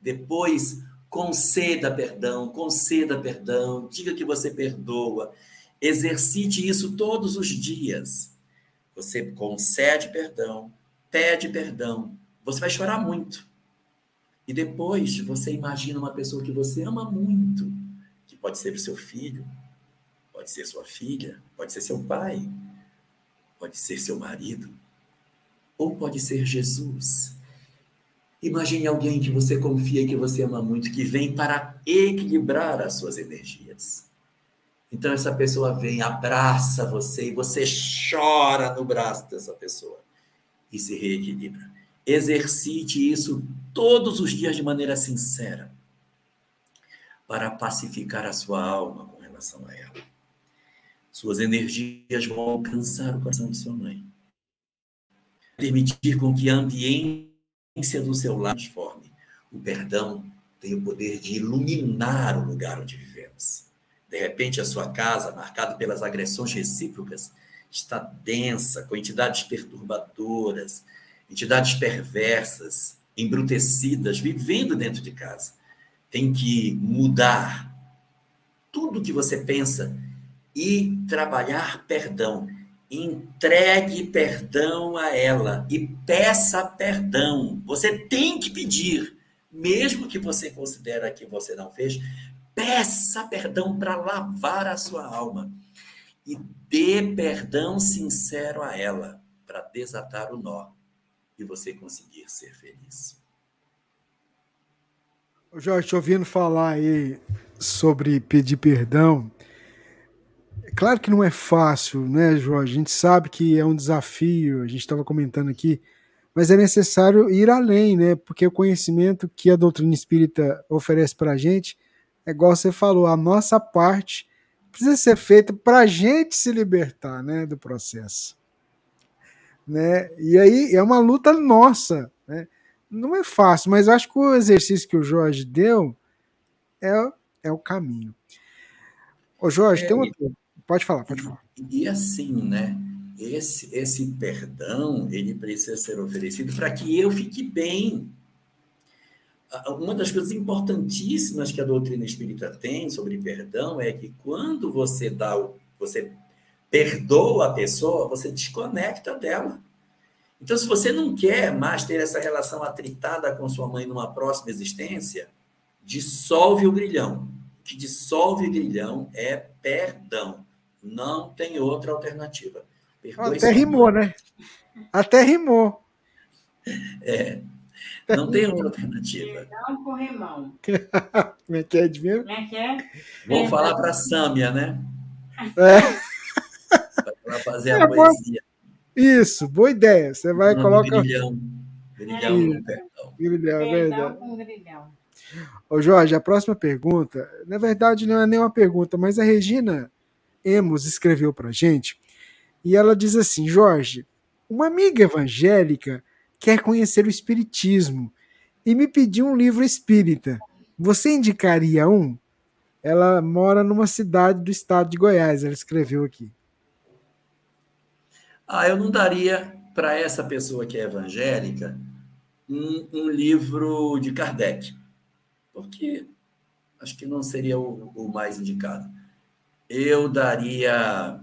Depois, conceda perdão, conceda perdão, diga que você perdoa. Exercite isso todos os dias. Você concede perdão, pede perdão. Você vai chorar muito. E depois você imagina uma pessoa que você ama muito, que pode ser o seu filho, pode ser sua filha, pode ser seu pai, pode ser seu marido, ou pode ser Jesus. Imagine alguém que você confia e que você ama muito, que vem para equilibrar as suas energias. Então essa pessoa vem, abraça você e você chora no braço dessa pessoa e se reequilibra. Exercite isso todos os dias de maneira sincera para pacificar a sua alma com relação a ela. Suas energias vão alcançar o coração de sua mãe. Permitir com que a ambiência do seu lar transforme. O perdão tem o poder de iluminar o lugar onde vivemos. De repente, a sua casa, marcada pelas agressões recíprocas, está densa, com entidades perturbadoras, entidades perversas, embrutecidas, vivendo dentro de casa. Tem que mudar tudo que você pensa e trabalhar perdão. Entregue perdão a ela e peça perdão. Você tem que pedir, mesmo que você considere que você não fez, peça perdão para lavar a sua alma e dê perdão sincero a ela para desatar o nó e você conseguir ser feliz. Jorge, ouvindo falar aí sobre pedir perdão, claro que não é fácil, né, Jorge? A gente sabe que é um desafio, a gente estava comentando aqui, mas é necessário ir além, né? Porque o conhecimento que a doutrina espírita oferece para a gente, é igual você falou, a nossa parte precisa ser feita para a gente se libertar, né, do processo né? E aí é uma luta nossa, né? Não é fácil, mas acho que o exercício que o Jorge deu é, é o caminho. Ô Jorge, é, tem uma... pode falar, pode falar. E, e assim, né? Esse, esse perdão ele precisa ser oferecido para que eu fique bem. Uma das coisas importantíssimas que a doutrina espírita tem sobre perdão é que quando você dá o, você perdoa a pessoa, você desconecta dela. Então, se você não quer mais ter essa relação atritada com sua mãe numa próxima existência, dissolve o grilhão. O que dissolve o grilhão é perdão. Não tem outra alternativa. Perdoe Até rimou, né? *laughs* Até rimou. É. Não tem outra alternativa. Perdão com rimão. *laughs* Como é que é, Edmir? Como é que é? Vou falar para a Sâmia, né? É para fazer a é, poesia. Isso, boa ideia. Você vai colocar. Grilhão. Grilhão no perdão. Grilhão, é verdade. Ô Jorge, a próxima pergunta, na verdade não é nem uma pergunta, mas a Regina Emos escreveu para gente e ela diz assim: Jorge, uma amiga evangélica quer conhecer o Espiritismo e me pediu um livro espírita. Você indicaria um? Ela mora numa cidade do estado de Goiás, ela escreveu aqui. Ah, eu não daria para essa pessoa que é evangélica um, um, livro de Kardec, porque acho que não seria o, o mais indicado. Eu daria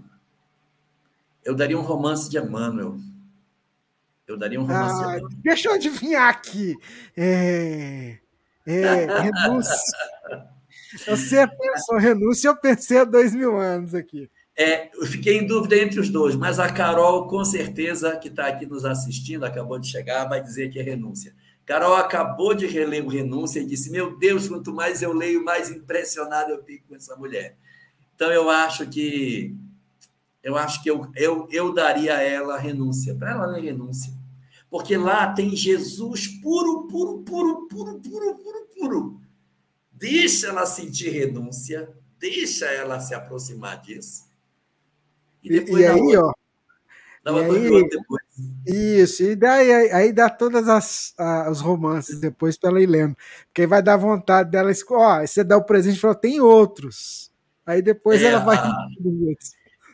eu daria um romance de Emmanuel. Eu daria um romance ah, de Emmanuel. Deixa eu adivinhar aqui. É, é renúncia. Você pensou renúncia, eu pensei há dois mil anos aqui. É, eu fiquei em dúvida entre os dois, mas a Carol, com certeza, que está aqui nos assistindo, acabou de chegar, vai dizer que é renúncia. Carol acabou de reler o Renúncia e disse: Meu Deus, quanto mais eu leio, mais impressionado eu fico com essa mulher. Então, eu acho que eu acho que eu, eu, eu daria a ela a renúncia, para ela ler renúncia. Porque lá tem Jesus puro, puro, puro, puro, puro, puro, puro. Deixa ela sentir renúncia, deixa ela se aproximar disso e, e aí, ó. Dava e aí, depois. Isso, e daí aí, aí dá todas as, a- os romances depois pra ela ir lendo. Porque vai dar vontade dela, ó, você dá o presente e fala, tem outros. Aí depois É, ela vai. *laughs* a-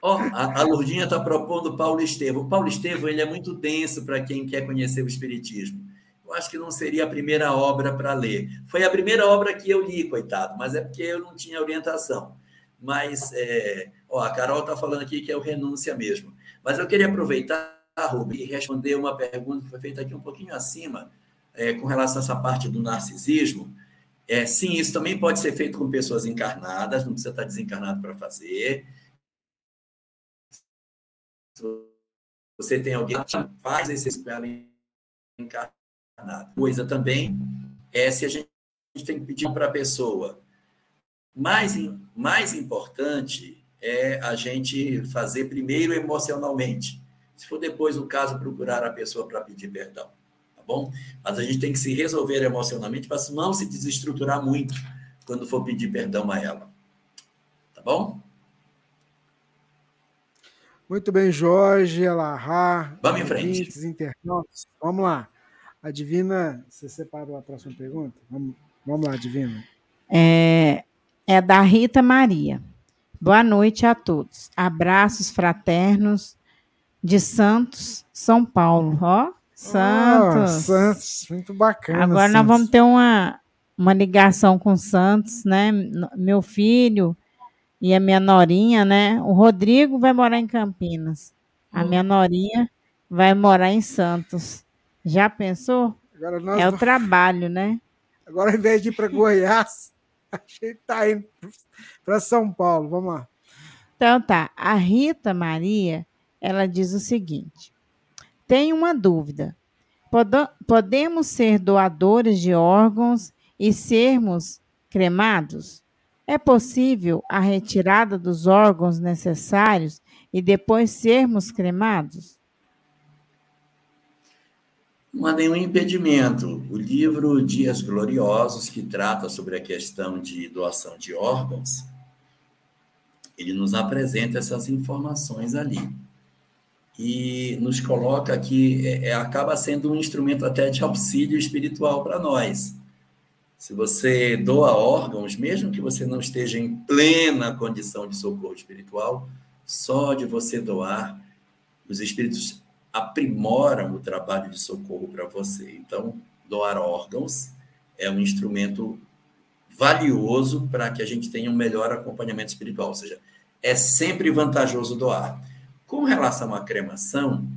Ó, a, a Lourdinha está propondo Paulo Estevam. O Paulo Estevam ele é muito denso para quem quer conhecer o Espiritismo. Eu acho que não seria a primeira obra para ler. Foi a primeira obra que eu li, coitado, mas é porque eu não tinha orientação. Mas, é, ó, a Carol está falando aqui que é o renúncia mesmo. Mas eu queria aproveitar, Rubi, e responder uma pergunta que foi feita aqui um pouquinho acima, é, com relação a essa parte do narcisismo. É, sim, isso também pode ser feito com pessoas encarnadas, não precisa estar desencarnado para fazer. Você tem alguém que faz esse espelho encarnado. Coisa também é se a gente tem que pedir para a pessoa. Mais, mais importante é a gente fazer primeiro emocionalmente. Se for depois o caso, procurar a pessoa para pedir perdão. Bom? Mas a gente tem que se resolver emocionalmente para não se desestruturar muito quando for pedir perdão a ela. Tá bom? Muito bem, Jorge, Alahá. Vamos em frente. internautas. Vamos lá. A Divina, você separou a próxima pergunta? Vamos, vamos lá, Divina. É, é da Rita Maria. Boa noite a todos. Abraços fraternos de Santos, São Paulo. Ó, Santos. Ah, Santos, muito bacana. Agora nós Santos. vamos ter uma, uma ligação com Santos, né? Meu filho e a minha norinha, né? O Rodrigo vai morar em Campinas. A minha norinha vai morar em Santos. Já pensou? Agora, nós, É o trabalho, né? agora, ao invés de ir para Goiás, *laughs* a gente está indo para São Paulo. Vamos lá. Então tá, a Rita Maria, ela diz o seguinte: tenho uma dúvida. Podemos ser doadores de órgãos e sermos cremados? É possível a retirada dos órgãos necessários e depois sermos cremados? Não há nenhum impedimento. O livro Dias Gloriosos, que trata sobre a questão de doação de órgãos, ele nos apresenta essas informações ali. E nos coloca que é, é, acaba sendo um instrumento até de auxílio espiritual para nós. Se você doa órgãos, mesmo que você não esteja em plena condição de socorro espiritual, só de você doar, os espíritos aprimoram o trabalho de socorro para você. Então, doar órgãos é um instrumento valioso para que a gente tenha um melhor acompanhamento espiritual, ou seja, é sempre vantajoso doar. Com relação à cremação,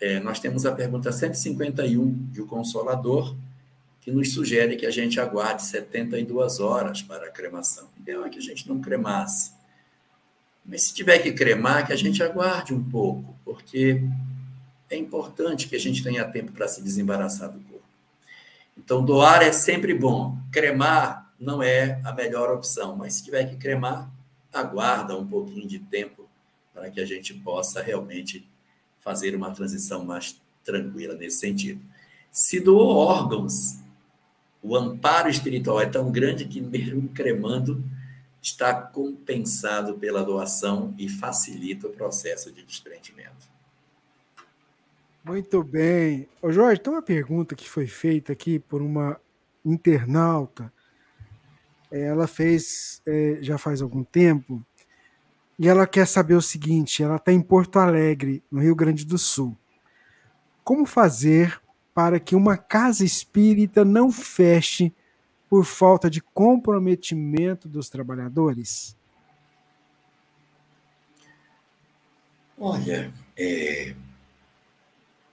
é, nós temos a pergunta 151 de O Consolador, que nos sugere que a gente aguarde 72 horas para a cremação. O ideal é que a gente não cremasse. Mas se tiver que cremar, que a gente aguarde um pouco, porque é importante que a gente tenha tempo para se desembaraçar do corpo. Então, doar é sempre bom. Cremar não é a melhor opção, mas se tiver que cremar, aguarda um pouquinho de tempo para que a gente possa realmente fazer uma transição mais tranquila nesse sentido. Se doou órgãos, o amparo espiritual é tão grande que, mesmo cremando, está compensado pela doação e facilita o processo de desprendimento. Muito bem. Ô Jorge, tem uma pergunta que foi feita aqui por uma internauta. Ela fez é, já faz algum tempo e ela quer saber o seguinte: ela está em Porto Alegre, no Rio Grande do Sul. Como fazer para que uma casa espírita não feche por falta de comprometimento dos trabalhadores? Olha, é,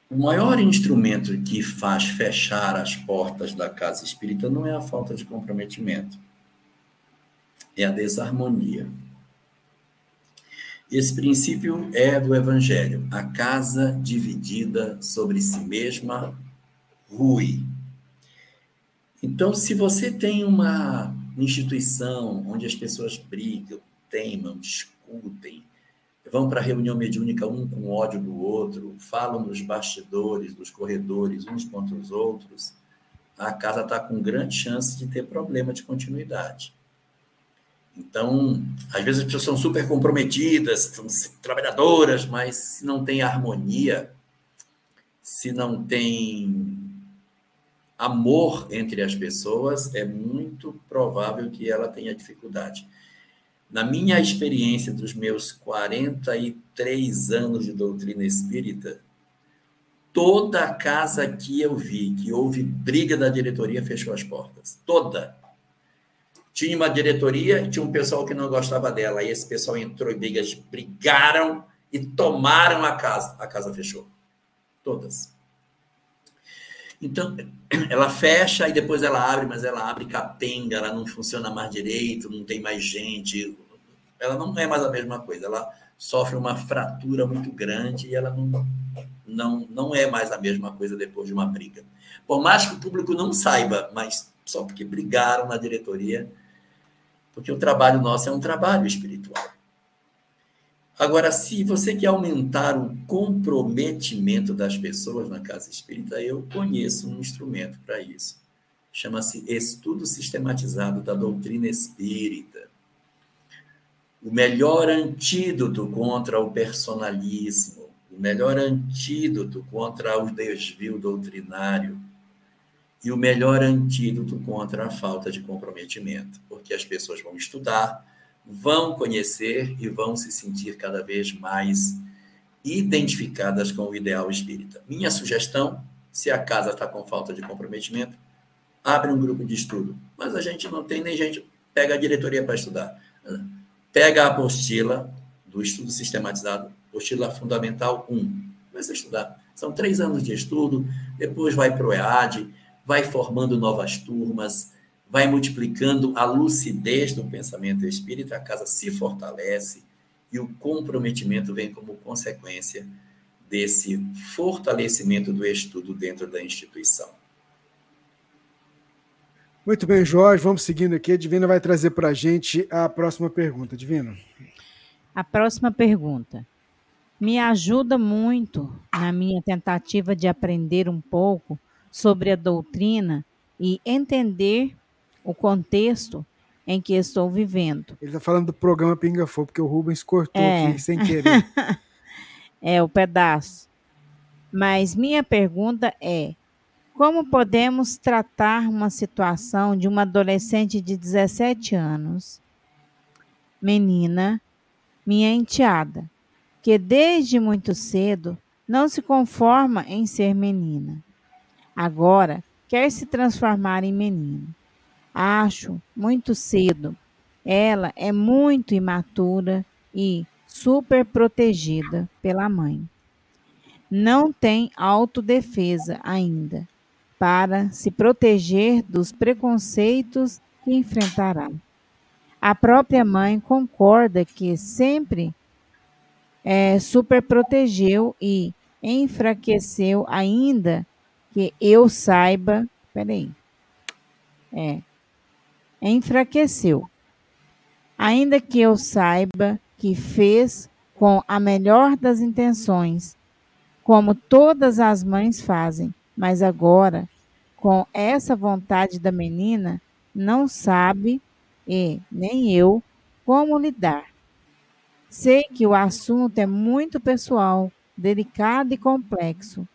o maior instrumento que faz fechar as portas da casa espírita não é a falta de comprometimento, é a desarmonia. Esse princípio é do Evangelho. A casa dividida sobre si mesma rui. Então, se você tem uma instituição onde as pessoas brigam, teimam, discutem, vão para a reunião mediúnica um com ódio do outro, falam nos bastidores, nos corredores, uns contra os outros, a casa está com grande chance de ter problema de continuidade. Então, às vezes as pessoas são super comprometidas, são trabalhadoras, mas se não tem harmonia, se não tem amor entre as pessoas, é muito provável que ela tenha dificuldade. Na minha experiência dos meus 43 anos de doutrina espírita, toda casa que eu vi que houve briga da diretoria fechou as portas. Toda. Tinha uma diretoria tinha um pessoal que não gostava dela. Aí esse pessoal entrou em brigas, brigaram e tomaram a casa. A casa fechou. Todas. Então, *clears throat* ela fecha e depois ela abre, mas ela abre capenga, ela não funciona mais direito, não tem mais gente. Ela não é mais a mesma coisa. Ela sofre uma fratura muito grande e ela não, não, não é mais a mesma coisa depois de uma briga. Por mais que o público não saiba, mas só porque brigaram na diretoria, porque o trabalho nosso é um trabalho espiritual. Agora, se você quer aumentar o comprometimento das pessoas na casa espírita, eu conheço um instrumento para isso. Chama-se Estudo Sistematizado da Doutrina Espírita. O melhor antídoto contra o personalismo, o melhor antídoto contra o desvio doutrinário e o melhor antídoto contra a falta de comprometimento, porque as pessoas vão estudar, vão conhecer e vão se sentir cada vez mais identificadas com o ideal espírita. Minha sugestão, se a casa está com falta de comprometimento, abre um grupo de estudo. Mas a gente não tem nem gente, pega a diretoria para estudar. Pega a apostila do estudo sistematizado, apostila fundamental 1. Começa a estudar. São três anos de estudo, depois vai para o EAD, vai formando novas turmas, vai multiplicando a lucidez do pensamento espírita, a casa se fortalece e o comprometimento vem como consequência desse fortalecimento do estudo dentro da instituição. Muito bem, Jorge, vamos seguindo aqui. A Divina vai trazer para a gente a próxima pergunta. Divina. A próxima pergunta. Me ajuda muito na minha tentativa de aprender um pouco sobre a doutrina e entender o contexto em que estou vivendo. Ele está falando do programa Pinga Fogo, porque o Rubens cortou é. aqui sem querer. *laughs* é, o pedaço. Mas minha pergunta é: como podemos tratar uma situação de uma adolescente de 17 anos, menina, minha enteada, que desde muito cedo não se conforma em ser menina? Agora quer se transformar em menino Acho muito cedo. Ela é muito imatura e super protegida pela mãe. Não tem autodefesa ainda para se proteger dos preconceitos que enfrentará. A própria mãe concorda que sempre é, super protegeu e enfraqueceu ainda que eu saiba. Peraí. É, enfraqueceu. Ainda que eu saiba que fez com a melhor das intenções, como todas as mães fazem, mas agora, com essa vontade da menina, não sabe e nem eu como lidar. Sei que o assunto é muito pessoal, delicado e complexo.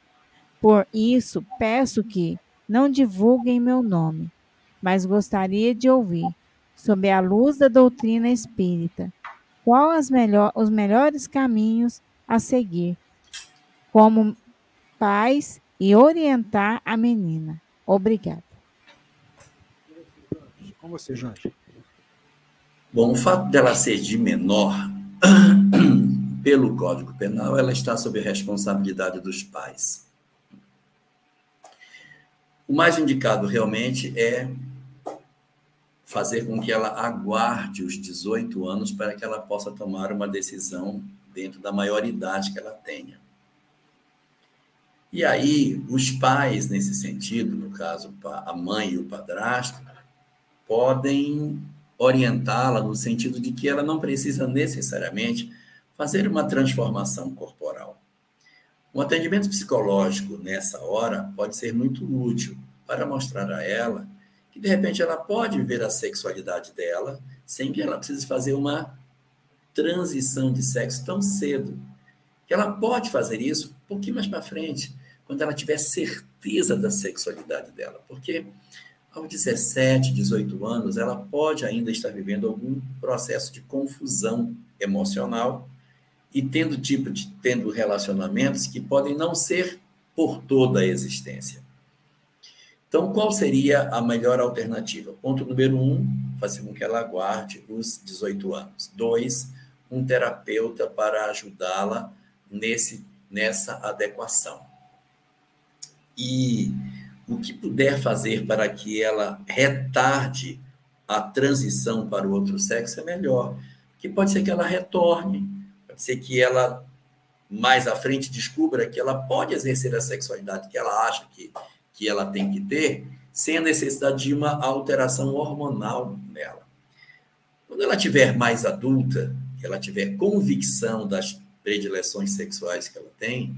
Por isso, peço que não divulguem meu nome, mas gostaria de ouvir, sob a luz da doutrina espírita, quais melhor, os melhores caminhos a seguir, como pais e orientar a menina. Obrigada. Com você, Jorge. Bom, o fato dela ser de menor, *clears throat* pelo Código Penal, ela está sob a responsabilidade dos pais. O mais indicado realmente é fazer com que ela aguarde os 18 anos para que ela possa tomar uma decisão dentro da maioridade que ela tenha. E aí, os pais, nesse sentido, no caso, a mãe e o padrasto, podem orientá-la no sentido de que ela não precisa necessariamente fazer uma transformação corporal. Um atendimento psicológico nessa hora pode ser muito útil para mostrar a ela que de repente ela pode ver a sexualidade dela sem que ela precise fazer uma transição de sexo tão cedo. Que ela pode fazer isso um pouquinho mais para frente, quando ela tiver certeza da sexualidade dela. Porque aos 17, 18 anos, ela pode ainda estar vivendo algum processo de confusão emocional e tendo tipo de tendo relacionamentos que podem não ser por toda a existência. Então, qual seria a melhor alternativa? Ponto número um, fazer com que ela aguarde os 18 anos. Dois, um terapeuta para ajudá-la nesse nessa adequação. E o que puder fazer para que ela retarde a transição para o outro sexo é melhor. Que pode ser que ela retorne, pode ser que ela mais à frente descubra que ela pode exercer a sexualidade que ela acha que, que ela tem que ter, sem a necessidade de uma alteração hormonal nela. Quando ela tiver mais adulta, ela tiver convicção das predileções sexuais que ela tem,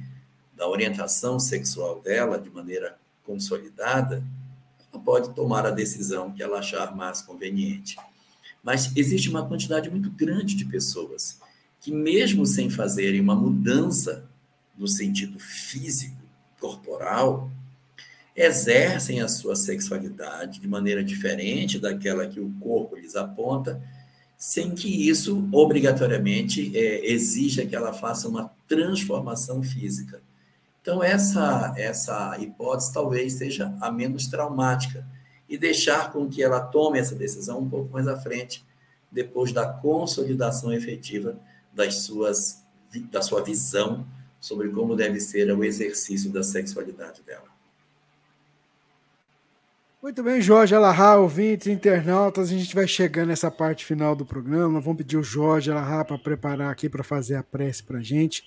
da orientação sexual dela de maneira consolidada, ela pode tomar a decisão que ela achar mais conveniente. Mas existe uma quantidade muito grande de pessoas que, mesmo sem fazerem uma mudança no sentido físico, corporal, exercem a sua sexualidade de maneira diferente daquela que o corpo lhes aponta, sem que isso obrigatoriamente é, exija que ela faça uma transformação física. Então, essa, essa hipótese talvez seja a menos traumática e deixar com que ela tome essa decisão um pouco mais à frente, depois da consolidação efetiva das suas, da sua visão sobre como deve ser o exercício da sexualidade dela. Muito bem, Jorge Alahá, ouvintes, internautas, a gente vai chegando nessa parte final do programa. Vamos pedir o Jorge Alahá para preparar aqui para fazer a prece para a gente.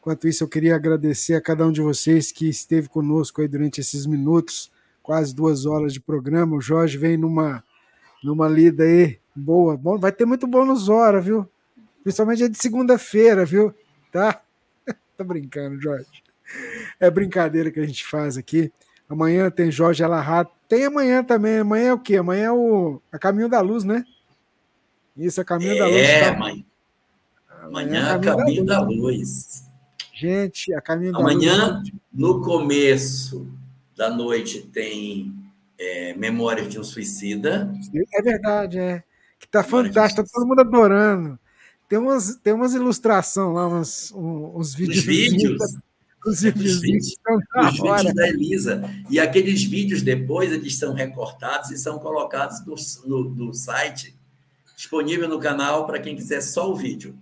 Enquanto isso, eu queria agradecer a cada um de vocês que esteve conosco aí durante esses minutos, quase duas horas de programa. O Jorge vem numa, numa lida aí boa. Bom, vai ter muito bônus hora, viu? Principalmente é de segunda-feira, viu? Tá? *laughs* Tô brincando, Jorge. É brincadeira que a gente faz aqui. Amanhã tem Jorge Alahá. Tem amanhã também. Amanhã é o quê? Amanhã é o a Caminho da Luz, né? Isso, é Caminho é, da Luz. É, tá? amanhã. Amanhã é Caminho, Caminho da, Luz. Da Luz. Gente, a caminho da Amanhã, no começo da noite, tem é, Memórias de um Suicida. É verdade, é. Que tá fantástico, tá todo mundo adorando. Tem umas, tem umas ilustrações lá, uns, uns vídeos. Os vídeos. Os vídeos, os vídeos, os vídeos da Elisa. E aqueles vídeos depois eles são recortados e são colocados no, no, no site, disponível no canal para quem quiser só o vídeo.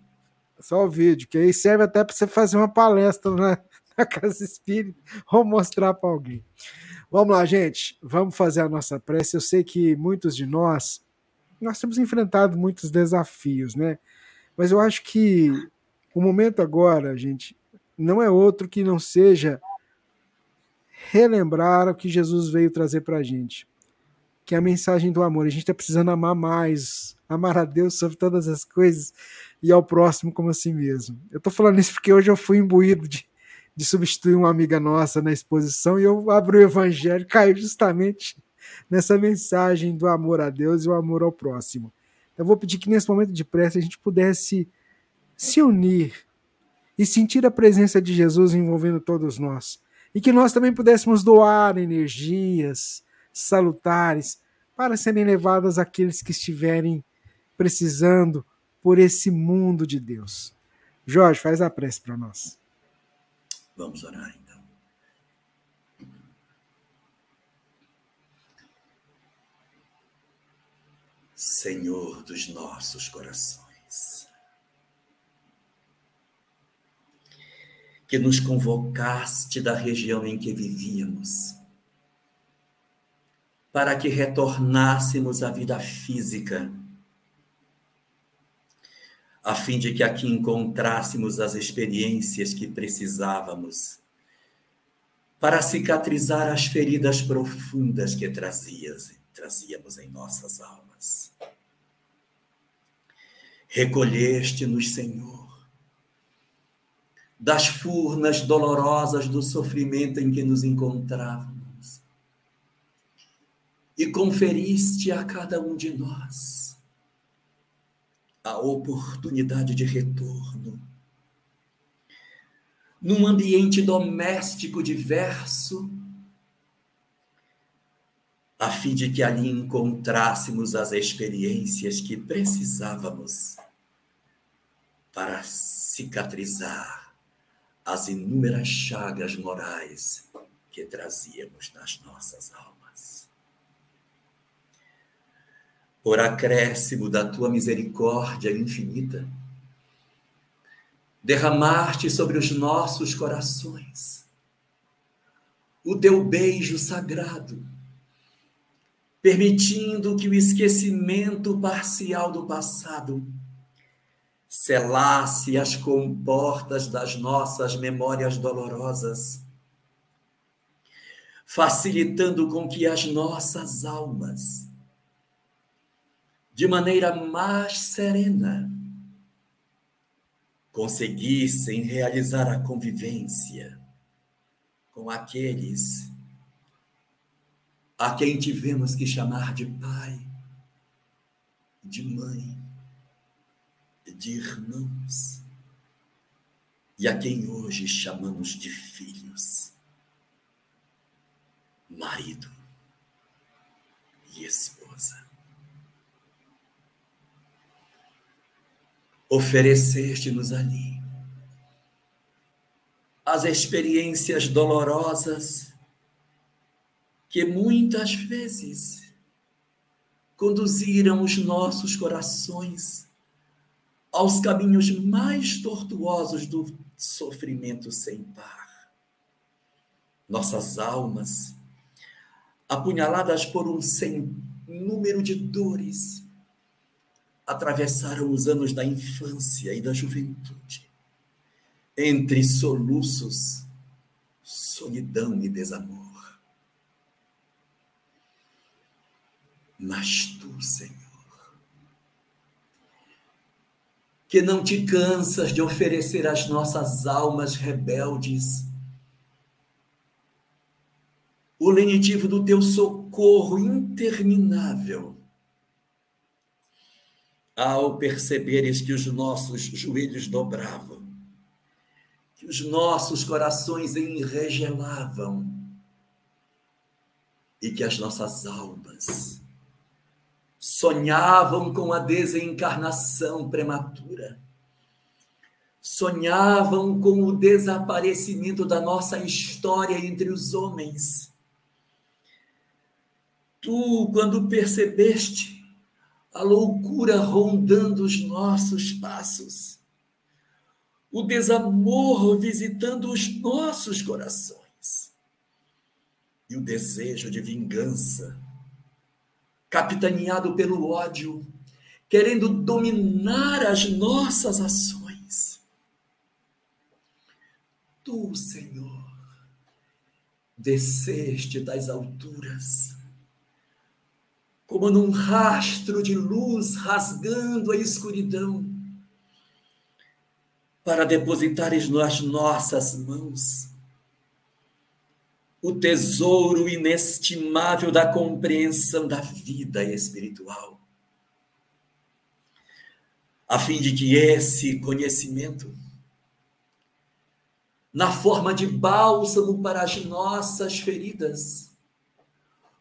Só o vídeo, que aí serve até para você fazer uma palestra na, *laughs* na Casa Espírita ou mostrar para alguém. Vamos lá, gente. Vamos fazer a nossa prece. Eu sei que muitos de nós nós temos enfrentado muitos desafios, né? Mas eu acho que o momento agora, gente, não é outro que não seja relembrar o que Jesus veio trazer para a gente, que é a mensagem do amor. A gente está precisando amar mais, amar a Deus sobre todas as coisas e ao próximo como a si mesmo. Eu estou falando isso porque hoje eu fui imbuído de, de substituir uma amiga nossa na exposição e eu abro o evangelho, caiu justamente nessa mensagem do amor a Deus e o amor ao próximo. Eu vou pedir que nesse momento de prece a gente pudesse se unir e sentir a presença de Jesus envolvendo todos nós. E que nós também pudéssemos doar energias salutares para serem levadas àqueles que estiverem precisando por esse mundo de Deus. Jorge, faz a prece para nós. Vamos orar então. Senhor dos nossos corações, que nos convocaste da região em que vivíamos, para que retornássemos à vida física a fim de que aqui encontrássemos as experiências que precisávamos para cicatrizar as feridas profundas que trazias, trazíamos em nossas almas. Recolheste-nos, Senhor, das furnas dolorosas do sofrimento em que nos encontrávamos. E conferiste a cada um de nós a oportunidade de retorno, num ambiente doméstico diverso, a fim de que ali encontrássemos as experiências que precisávamos para cicatrizar as inúmeras chagas morais que trazíamos nas nossas almas. Por acréscimo da tua misericórdia infinita, derramaste sobre os nossos corações o teu beijo sagrado, permitindo que o esquecimento parcial do passado selasse as comportas das nossas memórias dolorosas, facilitando com que as nossas almas, de maneira mais serena, conseguissem realizar a convivência com aqueles a quem tivemos que chamar de pai, de mãe, de irmãos, e a quem hoje chamamos de filhos, marido e esposa. Ofereceste-nos ali as experiências dolorosas que muitas vezes conduziram os nossos corações aos caminhos mais tortuosos do sofrimento sem par. Nossas almas, apunhaladas por um sem número de dores, atravessaram os anos da infância e da juventude, entre soluços, solidão e desamor. Mas tu, Senhor, que não te cansas de oferecer às nossas almas rebeldes o lenitivo do teu socorro interminável. Ao perceberes que os nossos joelhos dobravam, que os nossos corações enregelavam e que as nossas almas sonhavam com a desencarnação prematura, sonhavam com o desaparecimento da nossa história entre os homens. Tu, quando percebeste a loucura rondando os nossos passos, o desamor visitando os nossos corações e o desejo de vingança capitaneado pelo ódio, querendo dominar as nossas ações. Tu, Senhor, desceste das alturas, como num rastro de luz rasgando a escuridão, para depositares nas nossas mãos o tesouro inestimável da compreensão da vida espiritual, a fim de que esse conhecimento, na forma de bálsamo para as nossas feridas,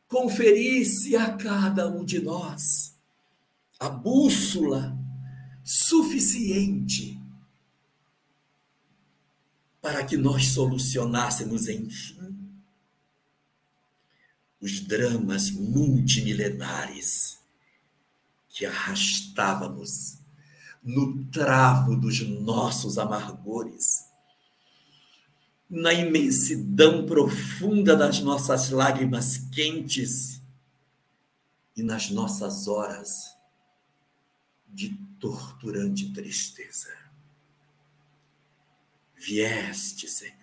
conferisse a cada um de nós a bússola suficiente para que nós solucionássemos, enfim, os dramas multimilenares que arrastávamos no travo dos nossos amargores, na imensidão profunda das nossas lágrimas quentes e nas nossas horas de torturante tristeza. Vieste, Senhor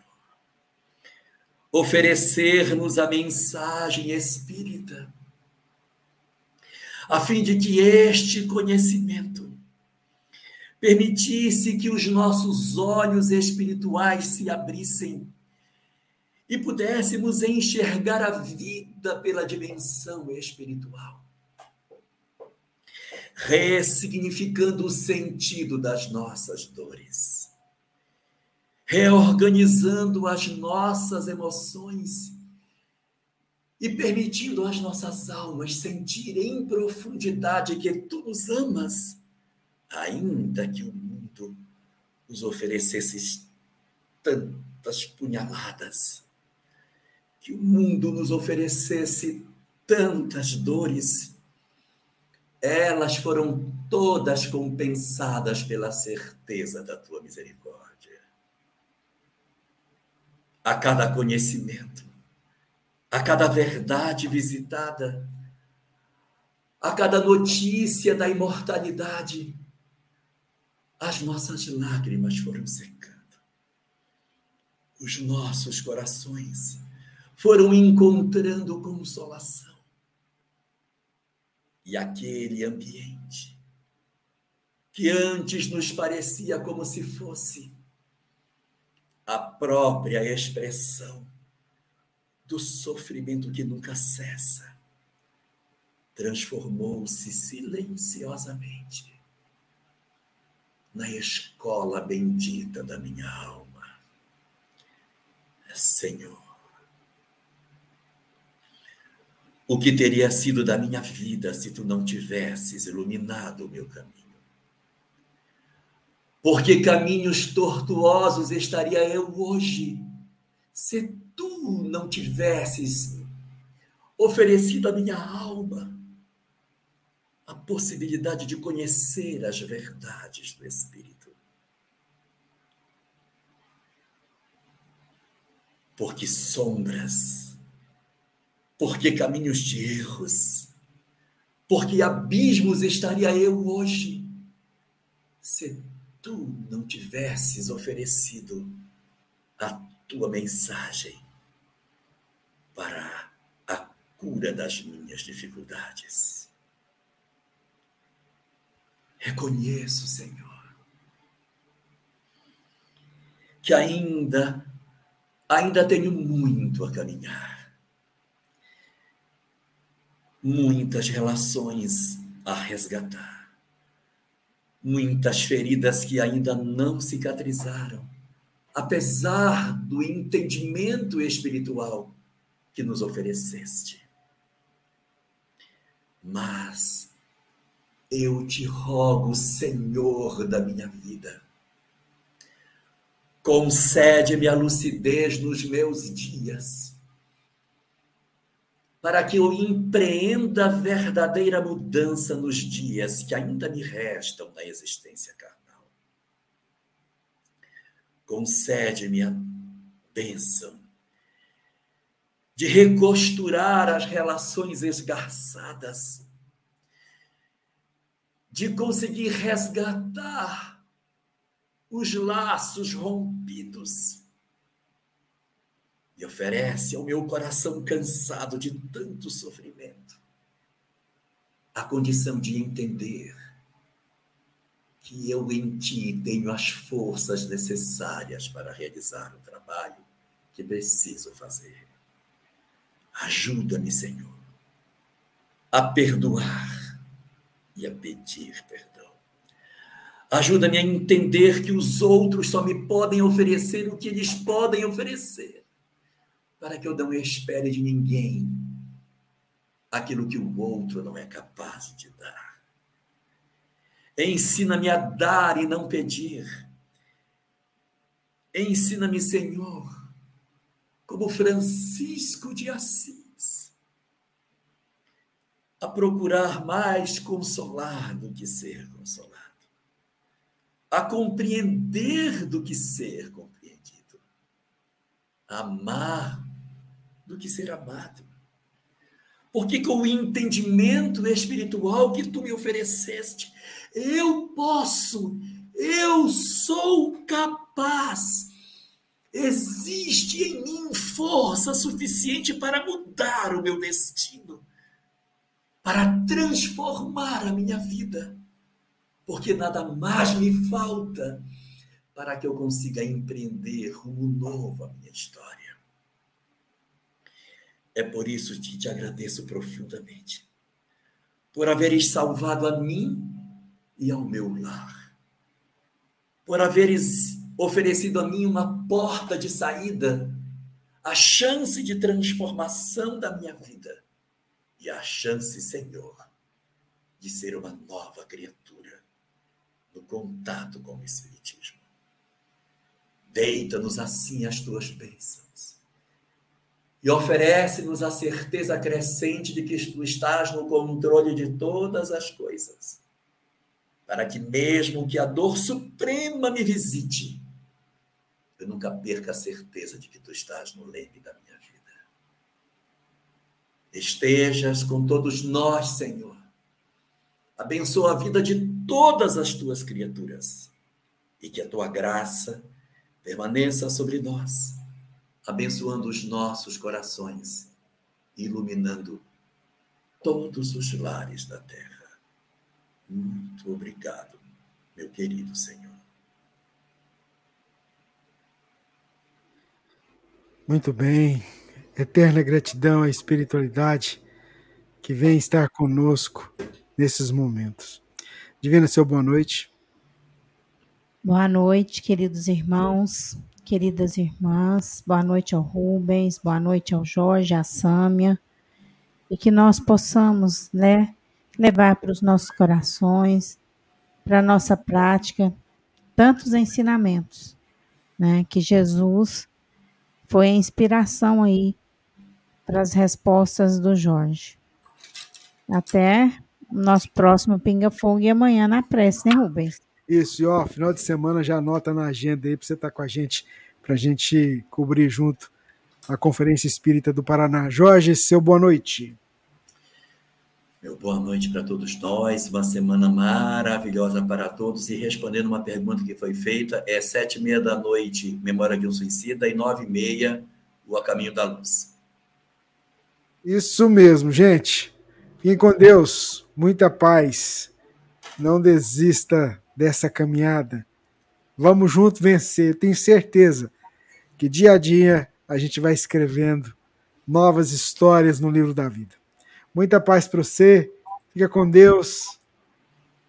oferecer-nos a mensagem espírita, a fim de que este conhecimento permitisse que os nossos olhos espirituais se abrissem e pudéssemos enxergar a vida pela dimensão espiritual, ressignificando o sentido das nossas dores reorganizando as nossas emoções e permitindo as nossas almas sentirem em profundidade que tu nos amas, ainda que o mundo nos oferecesse tantas punhaladas, que o mundo nos oferecesse tantas dores, elas foram todas compensadas pela certeza da tua misericórdia. A cada conhecimento, a cada verdade visitada, a cada notícia da imortalidade, as nossas lágrimas foram secando. Os nossos corações foram encontrando consolação. E aquele ambiente que antes nos parecia como se fosse a própria expressão do sofrimento que nunca cessa, transformou-se silenciosamente na escola bendita da minha alma. Senhor, o que teria sido da minha vida se tu não tivesses iluminado o meu caminho? Porque caminhos tortuosos estaria eu hoje se tu não tivesses oferecido à minha alma a possibilidade de conhecer as verdades do Espírito. Porque sombras, porque caminhos de erros, porque abismos estaria eu hoje se tu não tivesses oferecido a tua mensagem para a cura das minhas dificuldades. Reconheço, Senhor, que ainda ainda tenho muito a caminhar. Muitas relações a resgatar. Muitas feridas que ainda não cicatrizaram apesar do entendimento espiritual que nos ofereceste. Mas eu te rogo, Senhor da minha vida, concede-me a lucidez nos meus dias, para que eu empreenda verdadeira mudança nos dias que ainda me restam da existência carnal concede-me a bênção de recosturar as relações esgarçadas, de conseguir resgatar os laços rompidos. E oferece ao meu coração cansado de tanto sofrimento a condição de entender que eu em ti tenho as forças necessárias para realizar o trabalho que preciso fazer. Ajuda-me, Senhor, a perdoar e a pedir perdão. Ajuda-me a entender que os outros só me podem oferecer o que eles podem oferecer, para que eu não espere de ninguém aquilo que o outro não é capaz de dar. Ensina-me a dar e não pedir. Ensina-me, Senhor, como Francisco de Assis, a procurar mais consolar do que ser consolado, a compreender do que ser compreendido, a amar do que ser amado. Porque com o entendimento espiritual que tu me ofereceste, eu posso, eu sou capaz. Existe em mim força suficiente para mudar o meu destino, para transformar a minha vida, porque nada mais me falta para que eu consiga empreender rumo novo à minha história. É por isso que te agradeço profundamente, por haveres salvado a mim e ao meu lar, por haveres oferecido a mim uma porta de saída, a chance de transformação da minha vida e a chance, Senhor, de ser uma nova criatura no contato com o Espiritismo. Deita-nos assim as tuas bênçãos e oferece-nos a certeza crescente de que tu estás no controle de todas as coisas, para que, mesmo que a dor suprema me visite, eu nunca perca a certeza de que tu estás no leme da minha vida. Estejas com todos nós, Senhor. Abençoa a vida de todas as tuas criaturas e que a tua graça permaneça sobre nós abençoando os nossos corações, iluminando todos os lares da terra. Muito obrigado, meu querido Senhor. Muito bem. Eterna gratidão à espiritualidade que vem estar conosco nesses momentos. Divina, seu boa noite. Boa noite, queridos irmãos queridas irmãs. Boa noite ao Rubens, boa noite ao Jorge, à Sâmia. E que nós possamos, né, levar para os nossos corações, para a nossa prática, tantos ensinamentos, né, que Jesus foi a inspiração aí para as respostas do Jorge. Até o nosso próximo Pinga Fogo e amanhã na prece, né, Rubens? Isso, e ó, final de semana já anota na agenda aí para você estar tá com a gente, para a gente cobrir junto a Conferência Espírita do Paraná. Jorge, seu boa noite. Meu boa noite para todos nós, uma semana maravilhosa para todos. E respondendo uma pergunta que foi feita, é sete e meia da noite, Memória de um Suicida, e nove e meia, O A Caminho da Luz. Isso mesmo, gente. Fiquem com Deus, muita paz. Não desista dessa caminhada. Vamos junto vencer. Tenho certeza que dia a dia a gente vai escrevendo novas histórias no livro da vida. Muita paz para você. Fica com Deus.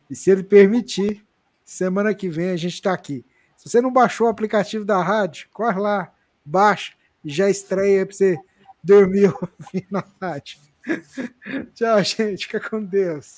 E se ele permitir, semana que vem a gente está aqui. Se você não baixou o aplicativo da rádio, corre lá, baixa e já estreia para você dormir *laughs* ouvindo na rádio. *laughs* Tchau, gente. Fica com Deus.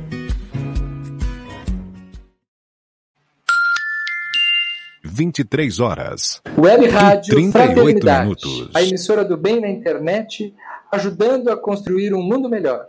23 horas. Web Rádio 38 Fraternidade, minutos. a emissora do bem na internet, ajudando a construir um mundo melhor.